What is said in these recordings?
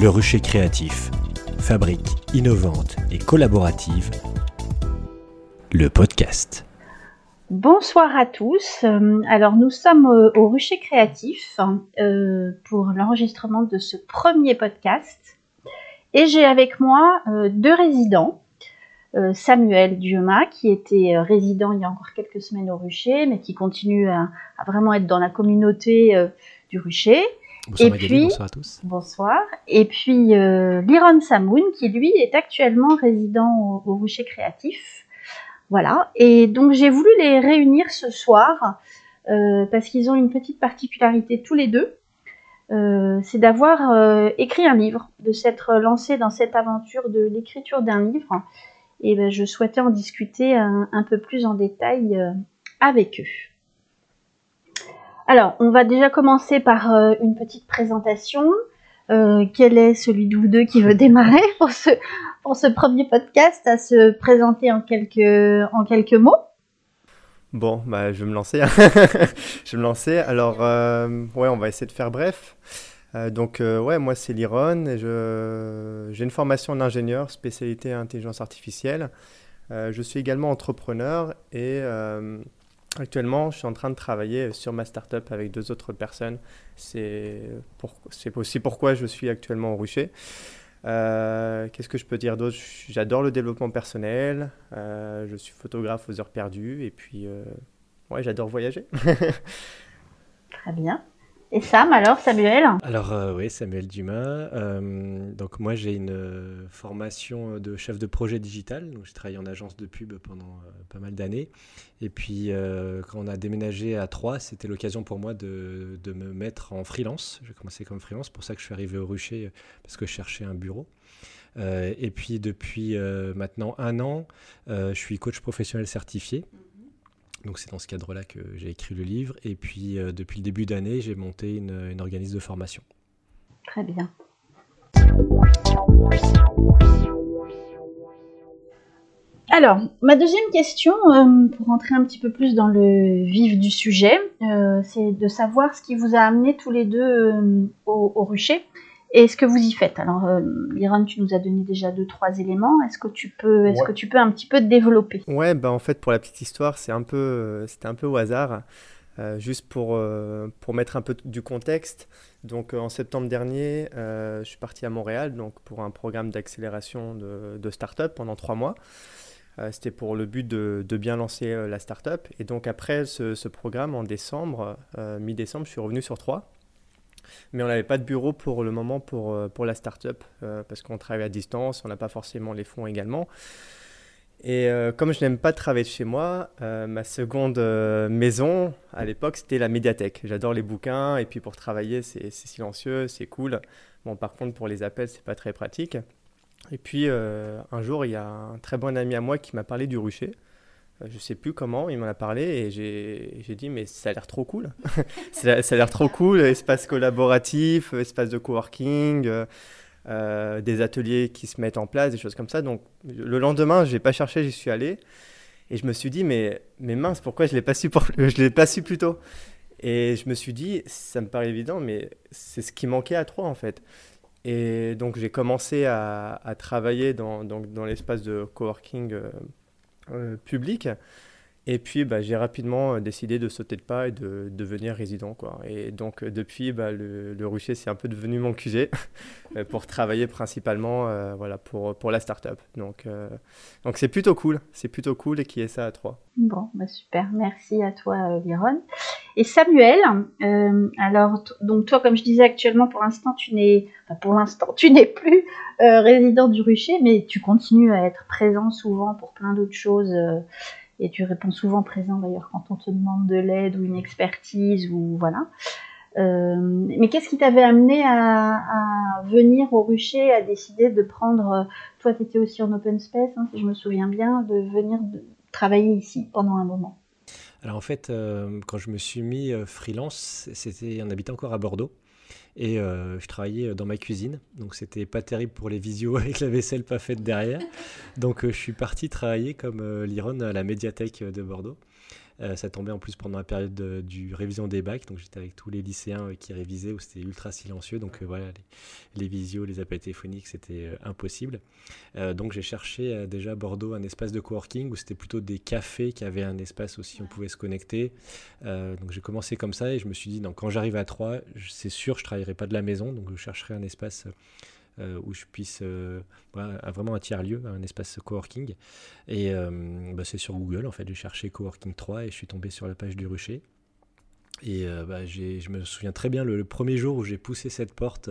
Le rucher créatif, fabrique innovante et collaborative, le podcast. Bonsoir à tous. Euh, alors nous sommes au, rucher créatif euh, pour l'enregistrement de ce premier podcast et j'ai avec moi euh, deux résidents. Samuel Dioma qui était résident il y a encore quelques semaines au rucher mais qui continue à vraiment être dans la communauté du rucher Bonsoir et puis, bonsoir à tous. Bonsoir. Et puis euh, Liron Samoun, qui lui est actuellement résident au, Rucher Créatif. Voilà. Et donc j'ai voulu les réunir ce soir euh, parce qu'ils ont une petite particularité tous les deux. Euh, c'est d'avoir écrit un livre, de s'être lancé dans cette aventure de l'écriture d'un livre. Et ben, je souhaitais en discuter un, un peu plus en détail avec eux. Alors, on va déjà commencer par euh, une petite présentation. Euh, quel est celui de vous deux qui veut démarrer pour ce, pour ce premier podcast à se présenter en quelques, en quelques mots? Bon, bah, je vais me lancer. Je vais me lancer. Alors, euh, ouais, on va essayer de faire bref. donc, ouais, moi, c'est Liron. J'ai une formation d'ingénieur, spécialité intelligence artificielle. je suis également entrepreneur et Actuellement, je suis en train de travailler sur ma startup avec deux autres personnes. C'est aussi pourquoi je suis actuellement au Rucher. Euh, qu'est-ce que je peux dire d'autre? J'adore le développement personnel. Euh, je suis photographe aux heures perdues. Et puis, euh, ouais, j'adore voyager. Très bien. Et Sam, alors, Samuel? Alors, euh, oui, Samuel Dumas. Euh, donc, moi, j'ai une euh, formation de chef de projet digital. Donc, j'ai travaillé en agence de pub pendant pas mal d'années. Et puis, quand on a déménagé à Troyes, c'était l'occasion pour moi de, de, me mettre en freelance. J'ai commencé comme freelance, c'est pour ça que je suis arrivé au Rucher, parce que je cherchais un bureau. et puis, depuis maintenant un an, je suis coach professionnel certifié. Donc c'est dans ce cadre-là que j'ai écrit le livre. Et puis euh, depuis le début d'année, j'ai monté une, une, organisme de formation. Très bien. Alors, ma deuxième question, euh, pour rentrer un petit peu plus dans le vif du sujet, euh, c'est de savoir ce qui vous a amené tous les deux au, au, rucher et ce que vous y faites? Alors, euh, Liron, tu nous as donné déjà deux, trois éléments. Est-ce que tu peux, est-ce que tu peux un petit peu développer? Ouais, bah en fait, pour la petite histoire, c'est un peu, c'était un peu au hasard. Euh, juste pour, euh, pour mettre un peu du contexte, donc en septembre dernier, je suis parti à Montréal donc pour un programme d'accélération de, de start-up pendant trois mois. C'était pour le but de, de bien lancer la start-up. Et donc après ce, ce programme, en décembre, mi-décembre, je suis revenu sur Troyes mais on n'avait pas de bureau pour le moment pour, euh, pour la start-up euh, parce qu'on travaille à distance, on n'a pas forcément les fonds également. Et euh, comme je n'aime pas travailler de chez moi, ma seconde maison à l'époque c'était la médiathèque. J'adore les bouquins et puis pour travailler c'est silencieux, c'est cool. Bon par contre pour les appels c'est pas très pratique. Et puis un jour il y a un très bon ami à moi qui m'a parlé du rucher. Euh, je sais plus comment, il m'en a parlé et j'ai dit mais ça a l'air trop cool. ça a l'air trop cool, espace collaboratif, espace de coworking, euh, euh, des ateliers qui se mettent en place, des choses comme ça. Donc le lendemain, je n'ai pas cherché, j'y suis allé et je me suis dit mais, mais mince, pourquoi je ne l'ai pas, su je l'ai pas su plus tôt? Et je me suis dit, ça me paraît évident, mais c'est ce qui manquait à trois en fait. Et donc j'ai commencé à, à, travailler dans, dans, dans l'espace de coworking public. Et puis, bah, j'ai rapidement euh, décidé de sauter de pas et de, devenir résident. Quoi. Et donc, euh, depuis, bah, le, le, rucher, c'est un peu devenu mon QG pour travailler principalement voilà, pour, pour la start-up. Donc, donc c'est plutôt cool. C'est plutôt cool et qui est ça à trois. Bon, bah, super. Merci à toi, Liron. Et Samuel, euh, alors, donc toi, comme je disais actuellement, pour l'instant, tu n'es, pour l'instant, tu n'es plus euh, résident du Rucher, mais tu continues à être présent souvent pour plein d'autres choses. Euh, et tu réponds souvent présent d'ailleurs quand on te demande de l'aide ou une expertise ou voilà. Euh, mais qu'est-ce qui t'avait amené à, venir au Rucher, à décider de prendre, toi tu étais aussi en open space, hein, si je me souviens bien, de venir travailler ici pendant un moment? Alors en fait, euh, quand je me suis mis euh, freelance, c'était, on habitait encore à Bordeaux. Et euh, je travaillais dans ma cuisine, donc c'était pas terrible pour les visios avec la vaisselle pas faite derrière. Donc je suis parti travailler comme Liron à la médiathèque de Bordeaux. Euh, ça tombait en plus pendant la période du révision des bacs, donc j'étais avec tous les lycéens euh, qui révisaient, où c'était ultra silencieux, donc voilà, les, les, visios, les appels téléphoniques, c'était impossible. donc j'ai cherché déjà à Bordeaux un espace de coworking où c'était plutôt des cafés qui avaient un espace aussi, où on pouvait se connecter. donc j'ai commencé comme ça et je me suis dit, non, quand j'arrive à Troyes, c'est sûr, je travaillerai pas de la maison, donc je chercherai un espace euh, où je puisse euh, vraiment un tiers lieu, un espace coworking. Et euh, bah, c'est sur Google en fait, j'ai cherché coworking 3 et je suis tombé sur la page du rucher. Et bah, je me souviens très bien le, premier jour où j'ai poussé cette porte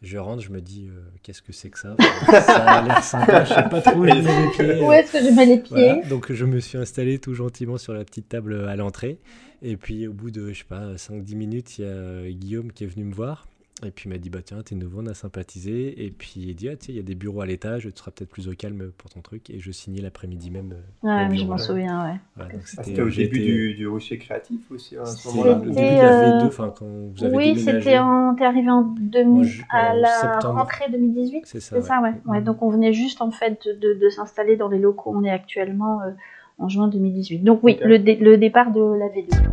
je rentre, je me dis qu'est-ce que c'est que ça? Ça a l'air sympa, je sais pas trop où je mets les pieds. Où est-ce que je mets les pieds Donc je me suis installé tout gentiment sur la petite table à l'entrée. Et puis au bout de, je sais pas, 5-10 minutes, il y a Guillaume qui est venu me voir et puis il m'a dit bah tiens t'es nouveau on a sympathisé. Et puis il dit ah il y a des bureaux à l'étage tu seras peut-être plus au calme pour ton truc. Et je signais l'après-midi même euh, ouais je m'en souviens ouais, ah, c'était au début du, du rocher créatif aussi à ce moment-là. au début de la V2 enfin quand vous avez oui c'était en t'es arrivé en 2000 à la rentrée 2018 c'est ça, ça ouais. ouais. donc on venait juste en fait de, de, s'installer dans les locaux où on est actuellement euh, en juin 2018 donc oui le, le départ de la V2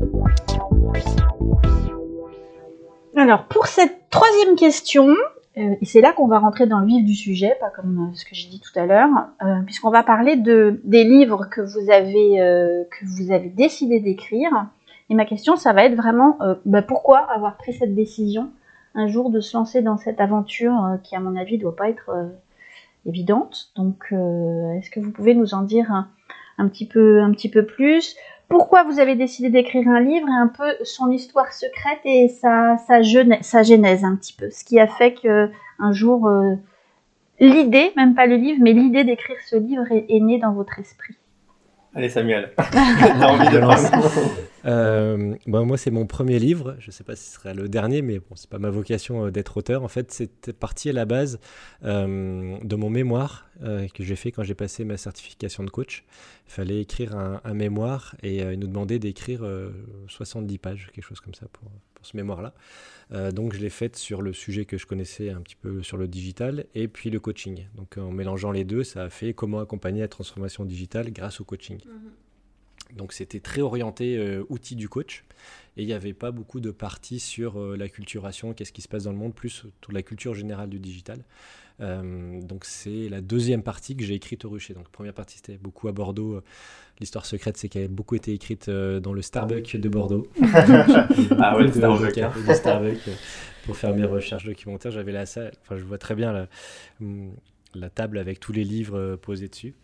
alors, pour cette troisième question, euh, et c'est là qu'on va rentrer dans le vif du sujet, pas comme euh, ce que j'ai dit tout à l'heure, euh, puisqu'on va parler de, des livres que vous avez, que vous avez décidé d'écrire. Et ma question, ça va être vraiment bah, pourquoi avoir pris cette décision un jour de se lancer dans cette aventure qui, à mon avis, doit pas être évidente. Donc, est-ce que vous pouvez nous en dire un, petit peu, un petit peu plus? Pourquoi vous avez décidé d'écrire un livre et un peu son histoire secrète et sa, sa, genèse, sa genèse un petit peu. Ce qui a fait que un jour, euh, l'idée, même pas le livre, mais l'idée d'écrire ce livre est, est née dans votre esprit. Allez Samuel, t'as envie de lancer euh, bon, Moi c'est mon premier livre, je ne sais pas si ce sera le dernier, mais bon, c'est pas ma vocation euh, d'être auteur. En fait c'était parti à la base euh, de mon mémoire que j'ai fait quand j'ai passé ma certification de coach. Il fallait écrire un, mémoire et il nous demandait d'écrire 70 pages, quelque chose comme ça pour, ce mémoire-là. Donc je l'ai faite sur le sujet que je connaissais un petit peu sur le digital et puis le coaching. Donc en mélangeant les deux, ça a fait comment accompagner la transformation digitale grâce au coaching. Mhm. Donc c'était très orienté euh, outil du coach et il n'y avait pas beaucoup de parties sur euh, la culturation, qu'est-ce qui se passe dans le monde, plus toute la culture générale du digital. Euh, donc c'est la deuxième partie que j'ai écrite au rucher. Donc première partie c'était beaucoup à Bordeaux. L'histoire secrète c'est qu'elle a beaucoup été écrite euh, dans le Starbucks de Bordeaux. ah ouais, le Starbucks. Hein. Starbucks pour faire mes recherches documentaires. J'avais la salle, enfin je vois très bien la, hum, la table avec tous les livres euh, posés dessus.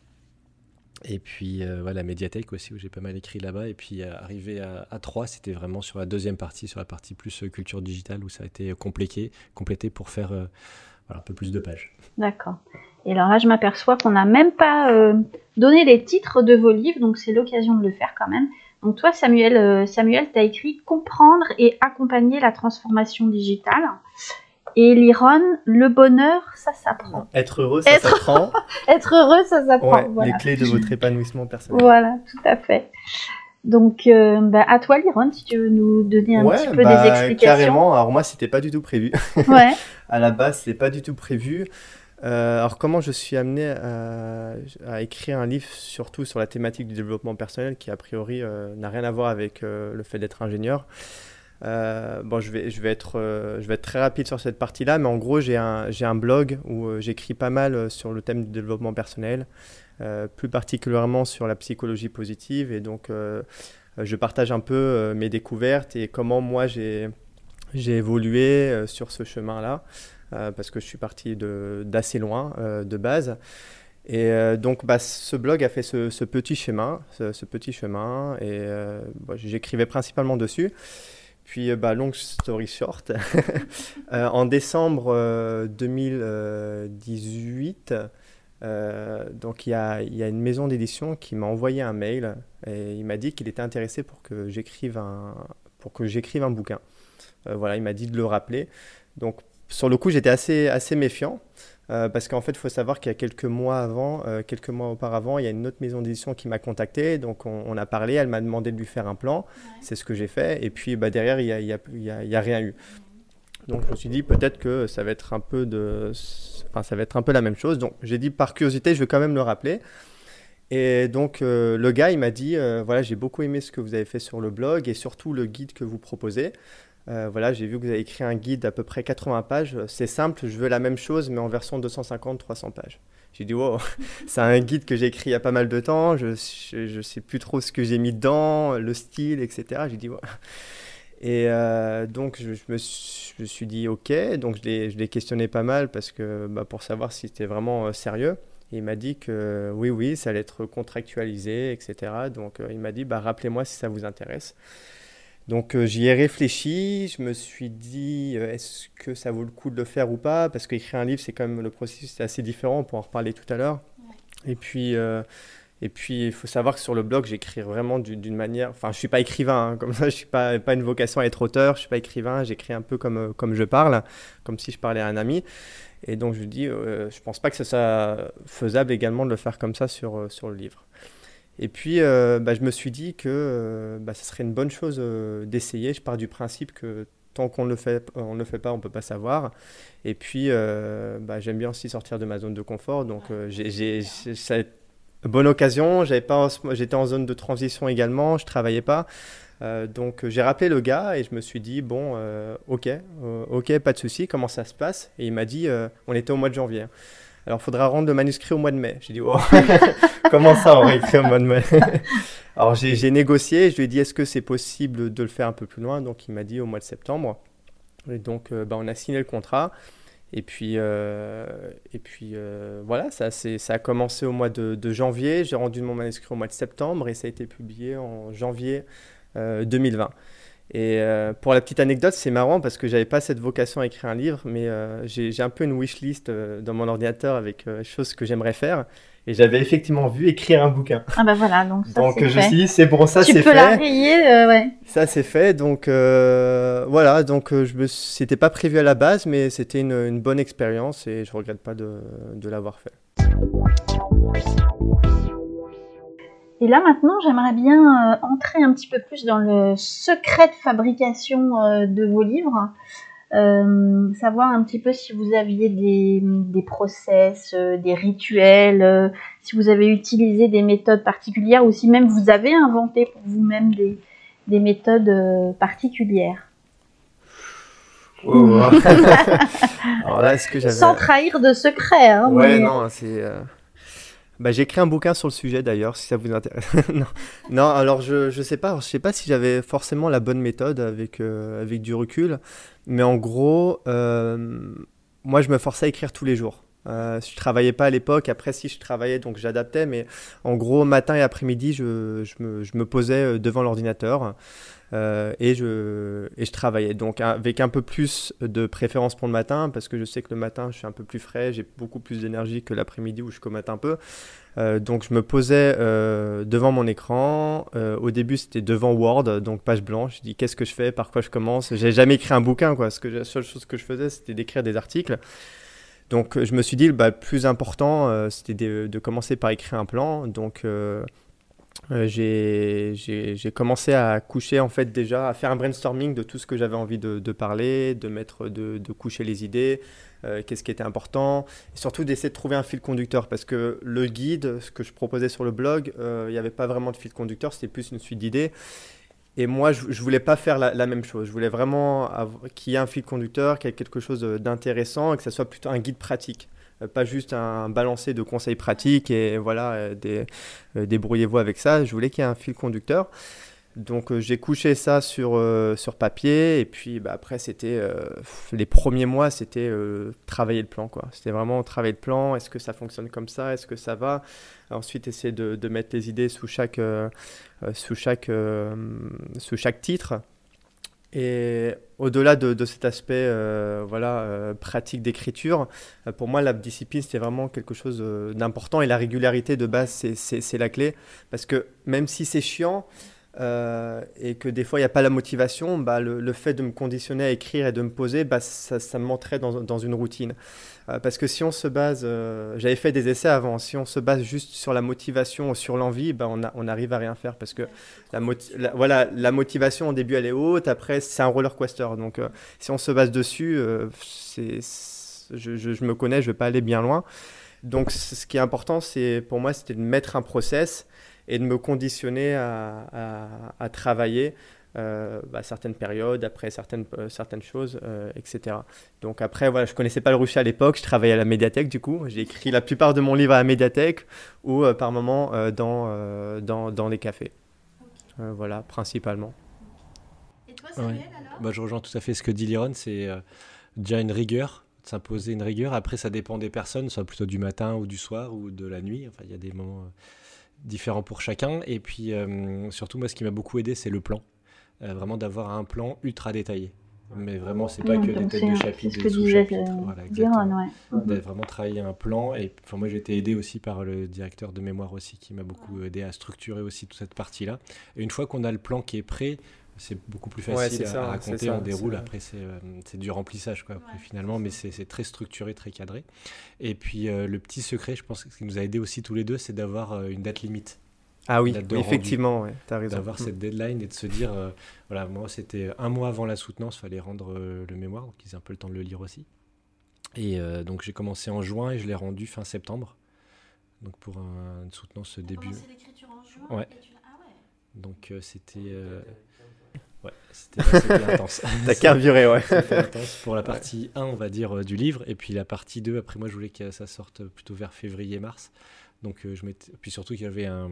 Et puis voilà, la médiathèque aussi, où j'ai pas mal écrit là-bas. Et puis arrivé à, à 3, c'était vraiment sur la deuxième partie, sur la partie plus culture digitale, où ça a été complété, complété pour faire un peu plus de pages. D'accord. Et alors là, je m'aperçois qu'on n'a même pas euh, donné les titres de vos livres, donc c'est l'occasion de le faire quand même. Donc toi, Samuel, euh, Samuel, tu as écrit Comprendre et accompagner la transformation digitale. Et Liron, le bonheur, ça s'apprend. Être heureux, ça s'apprend. Être heureux, ça s'apprend. Les clés de votre épanouissement personnel. Voilà, tout à fait. Donc, euh, bah, à toi, Liron, si tu veux nous donner un petit peu bah, des explications. Carrément. Alors moi, c'était pas du tout prévu. Ouais. à la base, c'était pas du tout prévu. Euh, alors comment je suis amené à, écrire un livre surtout sur la thématique du développement personnel qui a priori euh, n'a rien à voir avec le fait d'être ingénieur? Bon, je vais, je, vais être, je vais être très rapide sur cette partie-là, mais en gros, j'ai un, un blog où j'écris pas mal sur le thème du développement personnel. Euh, plus particulièrement sur la psychologie positive. Et donc, euh, je partage un peu euh, mes découvertes et comment moi j'ai évolué sur ce chemin-là, parce que je suis parti d'assez loin de base. Et donc, bah, ce blog a fait ce, petit chemin, ce, petit chemin, et j'écrivais principalement dessus. Puis, bah, long story short, en décembre 2018, euh, donc il y a, une maison d'édition qui m'a envoyé un mail et il m'a dit qu'il était intéressé pour que j'écrive un, pour que j'écrive un bouquin. Euh, voilà, il m'a dit de le rappeler. Donc sur le coup, j'étais assez, assez méfiant euh, parce qu'en fait, il faut savoir qu'il y a quelques mois avant, quelques mois auparavant, il y a une autre maison d'édition qui m'a contacté. Donc on, a parlé, elle m'a demandé de lui faire un plan. C'est ce que j'ai fait. Et puis bah, derrière, il n'y a, y a, y a, rien eu. Donc je me suis dit peut-être que ça va être un peu de, enfin ça va être un peu la même chose. Donc j'ai dit par curiosité, je vais quand même le rappeler. Et donc, le gars, il m'a dit, voilà, j'ai beaucoup aimé ce que vous avez fait sur le blog et surtout le guide que vous proposez. Voilà, j'ai vu que vous avez écrit un guide d'à peu près 80 pages. C'est simple, je veux la même chose, mais en version 250-300 pages. J'ai dit, c'est un guide que j'ai écrit il y a pas mal de temps, je ne sais plus trop ce que j'ai mis dedans, le style, etc. J'ai dit, wow. Et euh, donc, je, me suis, dit, ok, donc je l'ai questionné pas mal parce que, bah, pour savoir si c'était vraiment euh, sérieux. Et il m'a dit que oui, oui, ça allait être contractualisé, etc. Donc, euh, il m'a dit, bah, rappelez-moi si ça vous intéresse. Donc j'y ai réfléchi, je me suis dit est-ce que ça vaut le coup de le faire ou pas? Parce qu'écrire un livre, c'est quand même le processus assez différent, on pourra en reparler tout à l'heure. Et puis, et puis il faut savoir que sur le blog, j'écris vraiment d'une manière. Enfin, je suis pas écrivain, hein, comme ça, je suis pas, pas une vocation à être auteur, je suis pas écrivain, j'écris un peu comme, comme je parle, comme si je parlais à un ami. Et donc je dis, je pense pas que ce soit faisable également de le faire comme ça sur, sur le livre. Et puis, euh, bah, je me suis dit que euh, bah, ce serait une bonne chose euh, d'essayer. Je pars du principe que tant qu'on ne le fait, le fait pas, on ne peut pas savoir. Et puis, bah, j'aime bien aussi sortir de ma zone de confort. Donc, j'ai bonne occasion. J'étais en zone de transition également. Je travaillais pas. donc, j'ai rappelé le gars et je me suis dit bon, ok, ok, pas de souci. Comment ça se passe? Et il m'a dit, on était au mois de janvier. Alors, il faudra rendre le manuscrit au mois de mai. J'ai dit, oh, comment ça, on va écrire au mois de mai? Alors, j'ai négocié, je lui ai dit, est-ce que c'est possible de le faire un peu plus loin? Donc, il m'a dit au mois de septembre. Et donc, euh, bah, on a signé le contrat. Et puis, euh, et puis euh, voilà, ça, ça a commencé au mois de, de janvier. J'ai rendu mon manuscrit au mois de septembre et ça a été publié en janvier 2020. Et euh, pour la petite anecdote, c'est marrant parce que j'avais pas cette vocation à écrire un livre, mais euh, j'ai un peu une wish list euh, dans mon ordinateur avec choses que j'aimerais faire. Et j'avais effectivement vu écrire un bouquin. Ah bah voilà, donc ça Donc je me suis dit, c'est bon, ça c'est fait. Tu peux la rayer, ouais. Ça c'est fait, donc voilà, donc je me, c'était pas prévu à la base, mais c'était une, une, bonne expérience et je regrette pas de, de l'avoir fait. Et là maintenant, j'aimerais bien euh, entrer un petit peu plus dans le secret de fabrication euh, de vos livres. Euh, savoir un petit peu si vous aviez des, des process, des rituels, si vous avez utilisé des méthodes particulières ou si même vous avez inventé pour vous-même des, des, méthodes particulières. Oh. Alors là, est-ce que Sans trahir de secret. Hein, ouais, non, c'est. Bah, j'ai écrit un bouquin sur le sujet d'ailleurs, si ça vous intéresse. non. alors je ne sais pas, je sais pas si j'avais forcément la bonne méthode avec, euh, avec du recul, mais en gros, euh, moi je me forçais à écrire tous les jours. Euh, je travaillais pas à l'époque, après si je travaillais donc j'adaptais, mais en gros matin et après-midi je, je, me, je, me, posais euh, devant l'ordinateur et, je, et je travaillais. Donc avec un peu plus de préférence pour le matin, parce que je sais que le matin je suis un peu plus frais, j'ai beaucoup plus d'énergie que l'après-midi où je commate un peu. Euh, donc je me posais euh, devant mon écran. Euh, au début c'était devant Word, donc page blanche. Je dis qu'est-ce que je fais, par quoi je commence? J'ai jamais écrit un bouquin, quoi. Parce que la seule chose que je faisais c'était d'écrire des articles. Donc je me suis dit bah, le plus important c'était de, commencer par écrire un plan. Donc j'ai commencé à coucher en fait déjà, à faire un brainstorming de tout ce que j'avais envie de, parler, de mettre, de, de coucher les idées, euh, qu'est-ce qui était important, et surtout d'essayer de trouver un fil conducteur, parce que le guide, ce que je proposais sur le blog, euh, il n'y avait pas vraiment de fil conducteur, c'était plus une suite d'idées. Et moi, je ne voulais pas faire la, même chose. Je voulais vraiment qu'il y ait un fil conducteur, qu'il y ait quelque chose d'intéressant et que ça soit plutôt un guide pratique. Euh, pas juste un balancé de conseils pratiques et voilà, des, débrouillez-vous avec ça. Je voulais qu'il y ait un fil conducteur. Donc euh, j'ai couché ça sur, euh, sur papier et puis bah, après c'était euh, les premiers mois c'était travailler le plan quoi. C'était vraiment travailler le plan. Est-ce que ça fonctionne comme ça? Est-ce que ça va? Ensuite essayer de, de, mettre les idées sous chaque, sous chaque, sous chaque titre. Et au-delà de, cet aspect voilà, pratique d'écriture, pour moi, la discipline, c'était vraiment quelque chose d'important. Et la régularité de base, c'est la clé. Parce que même si c'est chiant, euh, et que des fois il n'y a pas la motivation, bah, le, fait de me conditionner à écrire et de me poser, bah, ça, ça me dans, dans, une routine. Euh, parce que si on se base, euh, j'avais fait des essais avant, si on se base juste sur la motivation ou sur l'envie, bah, on, on arrive à rien faire parce que la, voilà, la motivation au début elle est haute, après c'est un roller coaster. Donc si on se base dessus, c'est, je, me connais, je ne vais pas aller bien loin. Donc, ce qui est important, c'est pour moi, c'était de mettre un process et de me conditionner à, à, travailler euh, bah, certaines périodes, après certaines, euh, certaines choses, euh, etc. Donc après, voilà, je connaissais pas le rucher à l'époque, je travaillais à la médiathèque du coup, j'ai écrit la plupart de mon livre à la médiathèque ou par moment dans, dans, dans, les cafés. voilà, principalement. Et toi, Samuel, alors? Bah, Je rejoins tout à fait ce que dit Liron, c'est déjà une rigueur s'imposer une rigueur. Après, ça dépend des personnes, soit plutôt du matin ou du soir ou de la nuit. Enfin, il y a des moments différents pour chacun. Et puis, surtout, moi, ce qui m'a beaucoup aidé, c'est le plan. Euh, vraiment d'avoir un plan ultra détaillé. Mais vraiment, c'est pas que des têtes de chapitre, des sous-chapitres. Voilà, vraiment travailler un plan. Et enfin, moi, j'ai été aidé aussi par le directeur de mémoire aussi, qui m'a beaucoup aidé à structurer aussi toute cette partie-là. Et une fois qu'on a le plan qui est prêt, c'est beaucoup plus facile à, raconter, on déroule, après euh, c'est du remplissage quoi, finalement, mais c'est très structuré, très cadré. Et puis euh, le petit secret, je pense, ce qui nous a aidé aussi tous les deux, c'est d'avoir une date limite. Ah oui, effectivement, ouais, tu as raison. D'avoir cette deadline et de se dire, euh, voilà, moi c'était un mois avant la soutenance, il fallait rendre euh, le mémoire, donc ils aient un peu le temps de le lire aussi. Et euh, donc j'ai commencé en juin et je l'ai rendu fin septembre. Donc pour un, une soutenance début. l'écriture en juin Ouais. Ah ouais. Donc c'était. Ouais, c'était intense. T'as carburé, ouais. intense pour la partie 1, on va dire, du livre. Et puis la partie 2, après moi je voulais que ça sorte plutôt vers février-mars. Donc je puis surtout qu'il y avait un,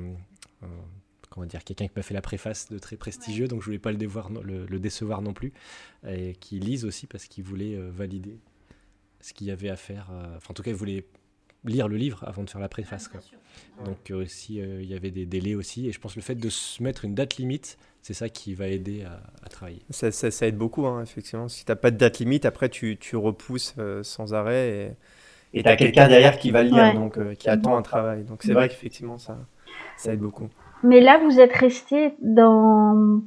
comment dire, quelqu'un qui m'a fait la préface de très prestigieux, donc je voulais pas le, dévoir, le, décevoir non plus, et qui lise aussi parce qu'il voulait euh, valider ce qu'il y avait à faire. Euh, enfin, en tout cas, il voulait lire le livre avant de faire la préface. Quoi. Donc euh, aussi, il y avait des délais aussi, et je pense que le fait de se mettre une date limite, c'est ça qui va aider à, travailler. Ça, ça, aide beaucoup, hein, effectivement. Si tu n'as pas de date limite, après tu, tu repousses sans arrêt. Et tu as quelqu'un derrière qui va lire, donc qui attend un travail. Donc c'est vrai qu'effectivement, ça, ça aide beaucoup. Mais là, vous êtes resté dans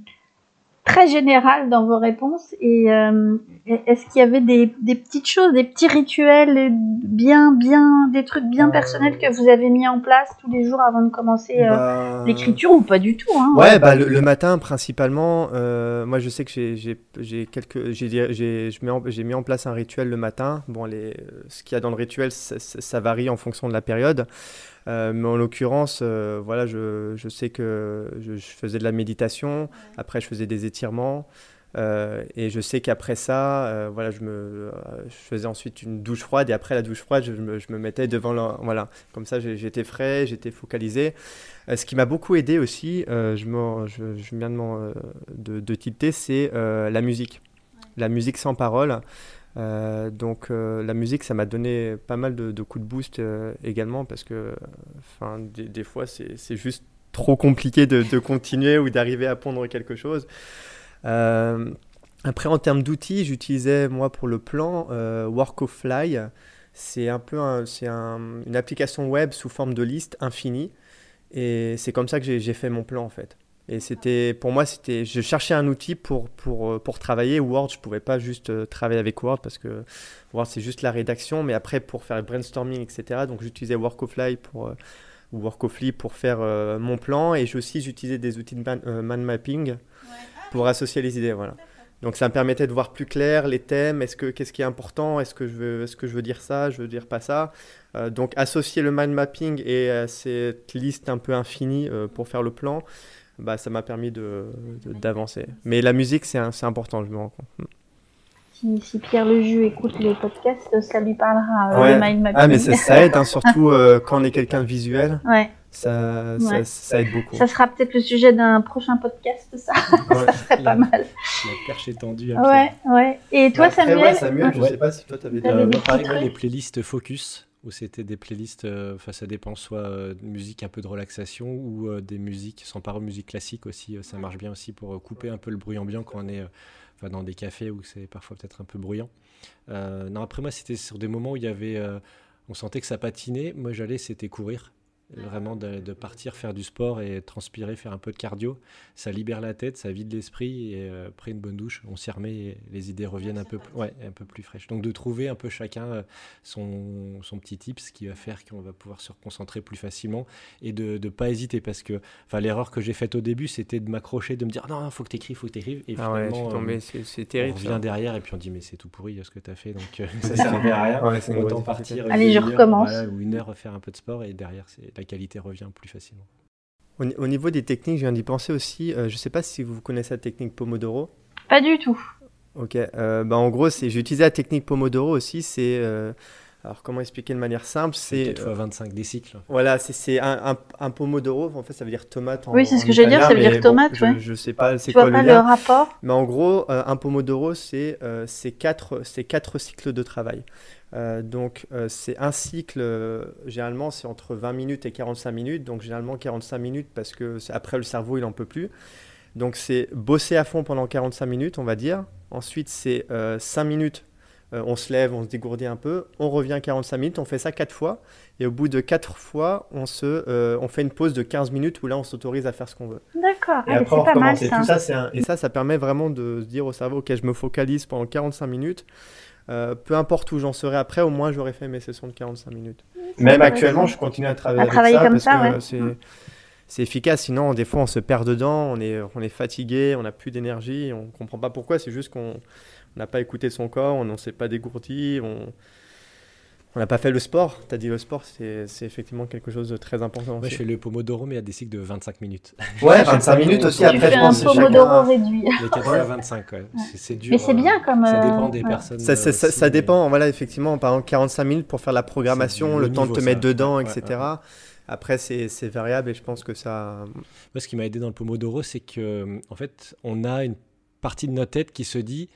très général dans vos réponses. Et euh, est-ce qu'il y avait des, petites choses, des petits rituels, bien, bien, des trucs bien personnels que vous avez mis en place tous les jours avant de commencer euh, bah, l'écriture ou pas du tout hein, Ouais, bah, le, matin principalement. Euh, moi, je sais que j'ai quelques, j'ai mis en place un rituel le matin. Bon, les, ce qu'il y a dans le rituel, ça varie en fonction de la période. Euh, mais en l'occurrence, euh, voilà, je, je, sais que je, faisais de la méditation, après je faisais des étirements. Euh, et je sais qu'après ça, voilà, je, me, je faisais ensuite une douche froide et après la douche froide, je me, je me mettais devant la, voilà, comme ça j'étais frais, j'étais focalisé. ce qui m'a beaucoup aidé aussi, je, me, je, je, viens de, de, de tilter, c'est la musique, la musique sans parole. Euh, donc euh, la musique, ça m'a donné pas mal de, coups de boost euh, également parce que des, fois, c'est juste trop compliqué de, de continuer ou d'arriver à pondre quelque chose. après, en termes d'outils, j'utilisais moi pour le plan Workofly. C'est un peu un, une application web sous forme de liste infinie. Et c'est comme ça que j'ai fait mon plan en fait. Et c'était, pour moi, c'était, je cherchais un outil pour, pour, euh, pour travailler. Word, je ne pouvais pas juste euh, travailler avec Word parce que Word, c'est juste la rédaction. Mais après, pour faire le brainstorming, etc., donc j'utilisais Workofly pour, euh, Workofly pour faire mon plan. Et aussi, j'utilisais des outils de man, mapping pour associer les idées. Voilà. Donc ça me permettait de voir plus clair les thèmes, est-ce que qu'est-ce qui est important, est-ce que je veux est-ce que je veux dire ça, je veux dire pas ça? donc associer le mind mapping et cette liste un peu infinie pour faire le plan, bah, ça m'a permis d'avancer. De, Mais la musique, c'est important, je me rends compte. Si, si, Pierre Leju écoute les podcasts, ça lui parlera. Euh, mind mapping. Ah, mais ça, aide, hein, surtout euh, quand on est quelqu'un de visuel. Ouais. Ça, ça, ça, aide beaucoup. Ça sera peut-être le sujet d'un prochain podcast, ça. ça serait pas mal. La perche est tendue. Ouais, ouais. Et toi, Samuel ouais, Samuel, je sais pas si toi, tu avais euh, des... les playlists Focus où c'était des playlists, euh, enfin ça dépend, soit euh, de musique un peu de relaxation ou euh, des musiques sans parole, musique classique aussi, ça marche bien aussi pour couper un peu le bruit ambiant quand on est dans des cafés où c'est parfois peut-être un peu bruyant. non, après moi c'était sur des moments où il y avait, on sentait que ça patinait, moi j'allais c'était courir. Vraiment de, partir faire du sport et transpirer, faire un peu de cardio, ça libère la tête, ça vide l'esprit et euh, après une bonne douche, on s'y remet et les idées reviennent un peu, plus, ouais, un peu plus fraîches. Donc de trouver un peu chacun euh, son, son petit ce qui va faire qu'on va pouvoir se reconcentrer plus facilement et de ne pas hésiter parce que l'erreur que j'ai faite au début, c'était de m'accrocher, de me dire non, il faut que tu écrives, faut que tu écrives. Et ah finalement, euh, c'est terrible. On revient derrière et puis on dit mais c'est tout pourri ce que tu as fait, donc ça sert à rien. Autant partir. Allez, je recommence. ou une heure faire un peu de sport et derrière, la qualité revient plus facilement. Au, niveau des techniques, je viens d'y penser aussi. Euh, je ne sais pas si vous connaissez la technique Pomodoro. Pas du tout. Ok. Euh, bah en gros, j'ai utilisé la technique Pomodoro aussi. C'est euh, alors, comment expliquer de manière simple C'est 4 fois 25 des cycles. Voilà, c'est un, un, pomodoro. En fait, ça veut dire tomate. En, oui, c'est ce que j'allais dire, ça veut dire tomate. je, ne sais pas, c'est quoi vois pas le, rapport? Mais en gros, euh, un pomodoro, c'est euh, quatre, quatre cycles de travail. Euh, donc, c'est un cycle, généralement, c'est entre 20 minutes et 45 minutes. Donc, généralement, 45 minutes parce que après, le cerveau, il n'en peut plus. Donc, c'est bosser à fond pendant 45 minutes, on va dire. Ensuite, c'est 5 minutes euh, on se lève, on se dégourdit un peu, on revient 45 minutes, on fait ça 4 fois, et au bout de 4 fois, on, se, euh, on fait une pause de 15 minutes où là, on s'autorise à faire ce qu'on veut. D'accord, et après, c'est pas mal ça. Et ça, ça permet vraiment de se dire au cerveau, ok, je me focalise pendant 45 minutes, euh, peu importe où j'en serai après, au moins j'aurai fait mes sessions de 45 minutes. Même actuellement, je continue à travailler, avec ça comme ça, c'est efficace. Sinon, des fois, on se perd dedans, on est, on est fatigué, on n'a plus d'énergie, on ne comprend pas pourquoi. C'est juste qu'on on n'a pas écouté son corps, on n'en s'est pas dégourdi, on n'a pas fait le sport. Tu as dit le sport, c'est effectivement quelque chose de très important. Moi, je fais le pomodoro, mais à des cycles de 25 minutes. Ouais, 25 minutes aussi. Après, tu fais un pomodoro réduit. Les 4 à 25, ouais. C'est dur. Mais c'est bien comme. Ça dépend des personnes. Ça, ça, dépend, voilà, effectivement, par exemple, 45 minutes pour faire la programmation, le, temps de te mettre dedans, etc. Après, c'est variable et je pense que ça. Moi, ce qui m'a aidé dans le pomodoro, c'est que, en fait, on a une partie de notre tête qui se dit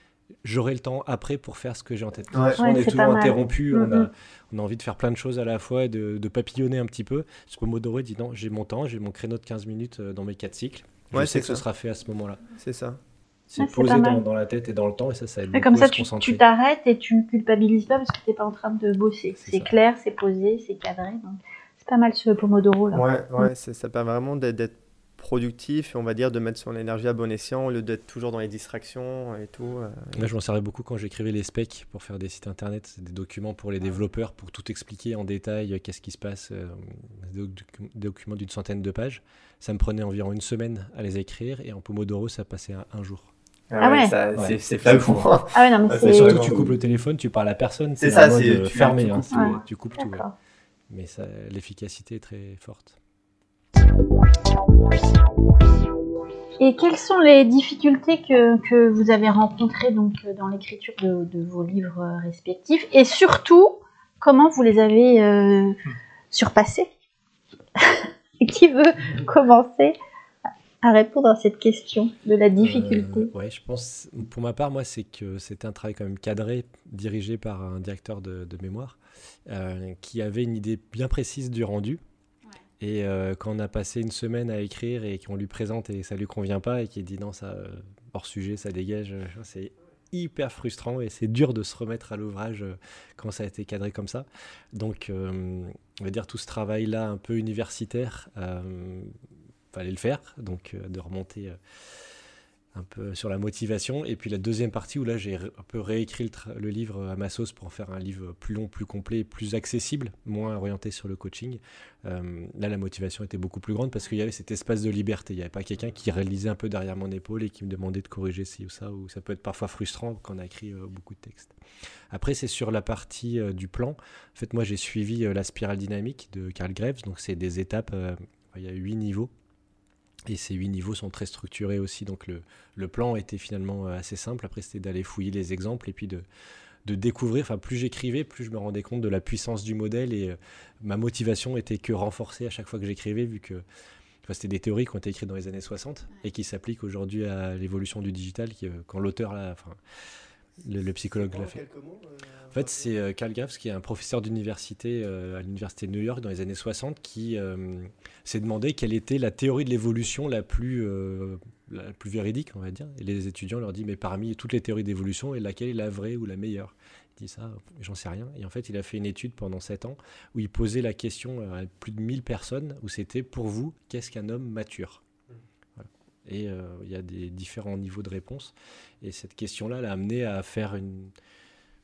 j'aurai le temps après pour faire ce que j'ai en tête. on est, toujours interrompu, on, a, on, a, envie de faire plein de choses à la fois et de, de papillonner un petit peu. Ce Pomodoro dit non, j'ai mon temps, j'ai mon créneau de 15 minutes euh, dans mes quatre cycles. Je sais que ce sera fait à ce moment-là. C'est ça. C'est posé dans, dans, la tête et dans le temps et ça, ça aide Comme ça, tu t'arrêtes et tu culpabilises pas parce que tu n'es pas en train de bosser. C'est clair, c'est posé, c'est cadré. C'est pas mal ce Pomodoro là. Ouais, ouais, ça permet vraiment d'être productif et on va dire de mettre son énergie à bon escient au lieu d'être toujours dans les distractions et tout. Euh. Moi, je m'en servais beaucoup quand j'écrivais les specs pour faire des sites internet, des documents pour les développeurs pour tout expliquer en détail euh, qu'est-ce qui se passe, euh, des documents d'une centaine de pages. Ça me prenait environ une semaine à les écrire et en Pomodoro, ça passait à un jour. Ah, ouais, c'est fou. Ah ouais, non, mais surtout, tu coupes le téléphone, tu parles à personne. C'est ça, c'est fermé. Tu, hein, tu coupes tout. Mais l'efficacité est très forte. Et quelles sont les difficultés que, que vous avez rencontrées donc, dans l'écriture de, vos livres respectifs Et surtout, comment vous les avez euh, surpassées? Qui veut commencer à répondre à cette question de la difficulté? Euh, Oui, je pense, pour ma part, moi, c'est que c'était un travail quand même cadré, dirigé par un directeur de, mémoire, euh, qui avait une idée bien précise du rendu. Et euh, quand on a passé une semaine à écrire et qu'on lui présente et ça lui convient pas et qu'il dit non, ça, euh, hors sujet, ça dégage, euh, c'est hyper frustrant et c'est dur de se remettre à l'ouvrage quand ça a été cadré comme ça. Donc, on va dire tout ce travail-là un peu universitaire, fallait le faire, donc de remonter un peu sur la motivation. Et puis la deuxième partie où là j'ai un peu réécrit le, livre à ma sauce pour en faire un livre plus long, plus complet, plus accessible, moins orienté sur le coaching. Euh, là la motivation était beaucoup plus grande parce qu'il y avait cet espace de liberté. Il n'y avait pas quelqu'un qui réalisait un peu derrière mon épaule et qui me demandait de corriger ci ou ça, ou ça peut être parfois frustrant quand on a écrit euh, beaucoup de textes. Après c'est sur la partie euh, du plan. En fait moi j'ai suivi la spirale dynamique de Carl Graves, donc c'est des étapes, il y a huit niveaux et ces huit niveaux sont très structurés aussi. Donc le, plan était finalement euh, assez simple. Après, c'était d'aller fouiller les exemples et puis de, découvrir. Enfin, plus j'écrivais, plus je me rendais compte de la puissance du modèle et euh, ma motivation était que renforcée à chaque fois que j'écrivais, vu que c'était des théories qui ont été écrites dans les années 60 et qui s'appliquent aujourd'hui à l'évolution du digital. Euh, quand l'auteur, enfin, le, psychologue l'a fait. En fait, c'est euh, Carl Graves, qui est un professeur d'université euh, à l'université de New York dans les années 60, qui euh, s'est demandé quelle était la théorie de l'évolution la plus la plus véridique, on va dire. Et les étudiants leur disent, mais parmi toutes les théories d'évolution, et laquelle est la vraie ou la meilleure? Il dit ça, j'en sais rien. Et en fait, il a fait une étude pendant 7 ans où il posait la question à plus de 1000 personnes, où c'était, pour vous, qu'est-ce qu'un homme mature? Et euh, il y a des différents niveaux de réponse. Et cette question-là l'a amené à faire une,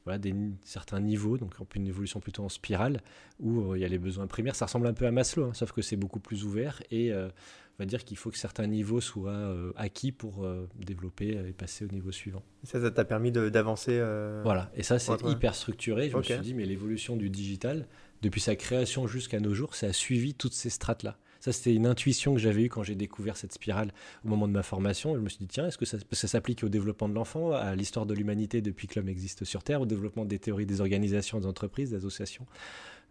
voilà, des, certains niveaux, donc une évolution plutôt en spirale, où euh, il y a les besoins primaires. Ça ressemble un peu à Maslow, hein, sauf que c'est beaucoup plus ouvert et euh, on va dire qu'il faut que certains niveaux soient acquis pour développer et passer au niveau suivant. Ça, ça t'a permis d'avancer Voilà, et ça c'est hyper structuré. Je me suis dit, mais l'évolution du digital, depuis sa création jusqu'à nos jours, ça a suivi toutes ces strates-là. Ça, c'était une intuition que j'avais eue quand j'ai découvert cette spirale au moment de ma formation. Je me suis dit, tiens, est-ce que ça, ça s'applique au développement de l'enfant, à l'histoire de l'humanité depuis que l'homme existe sur Terre, au développement des théories des organisations, des entreprises, des associations,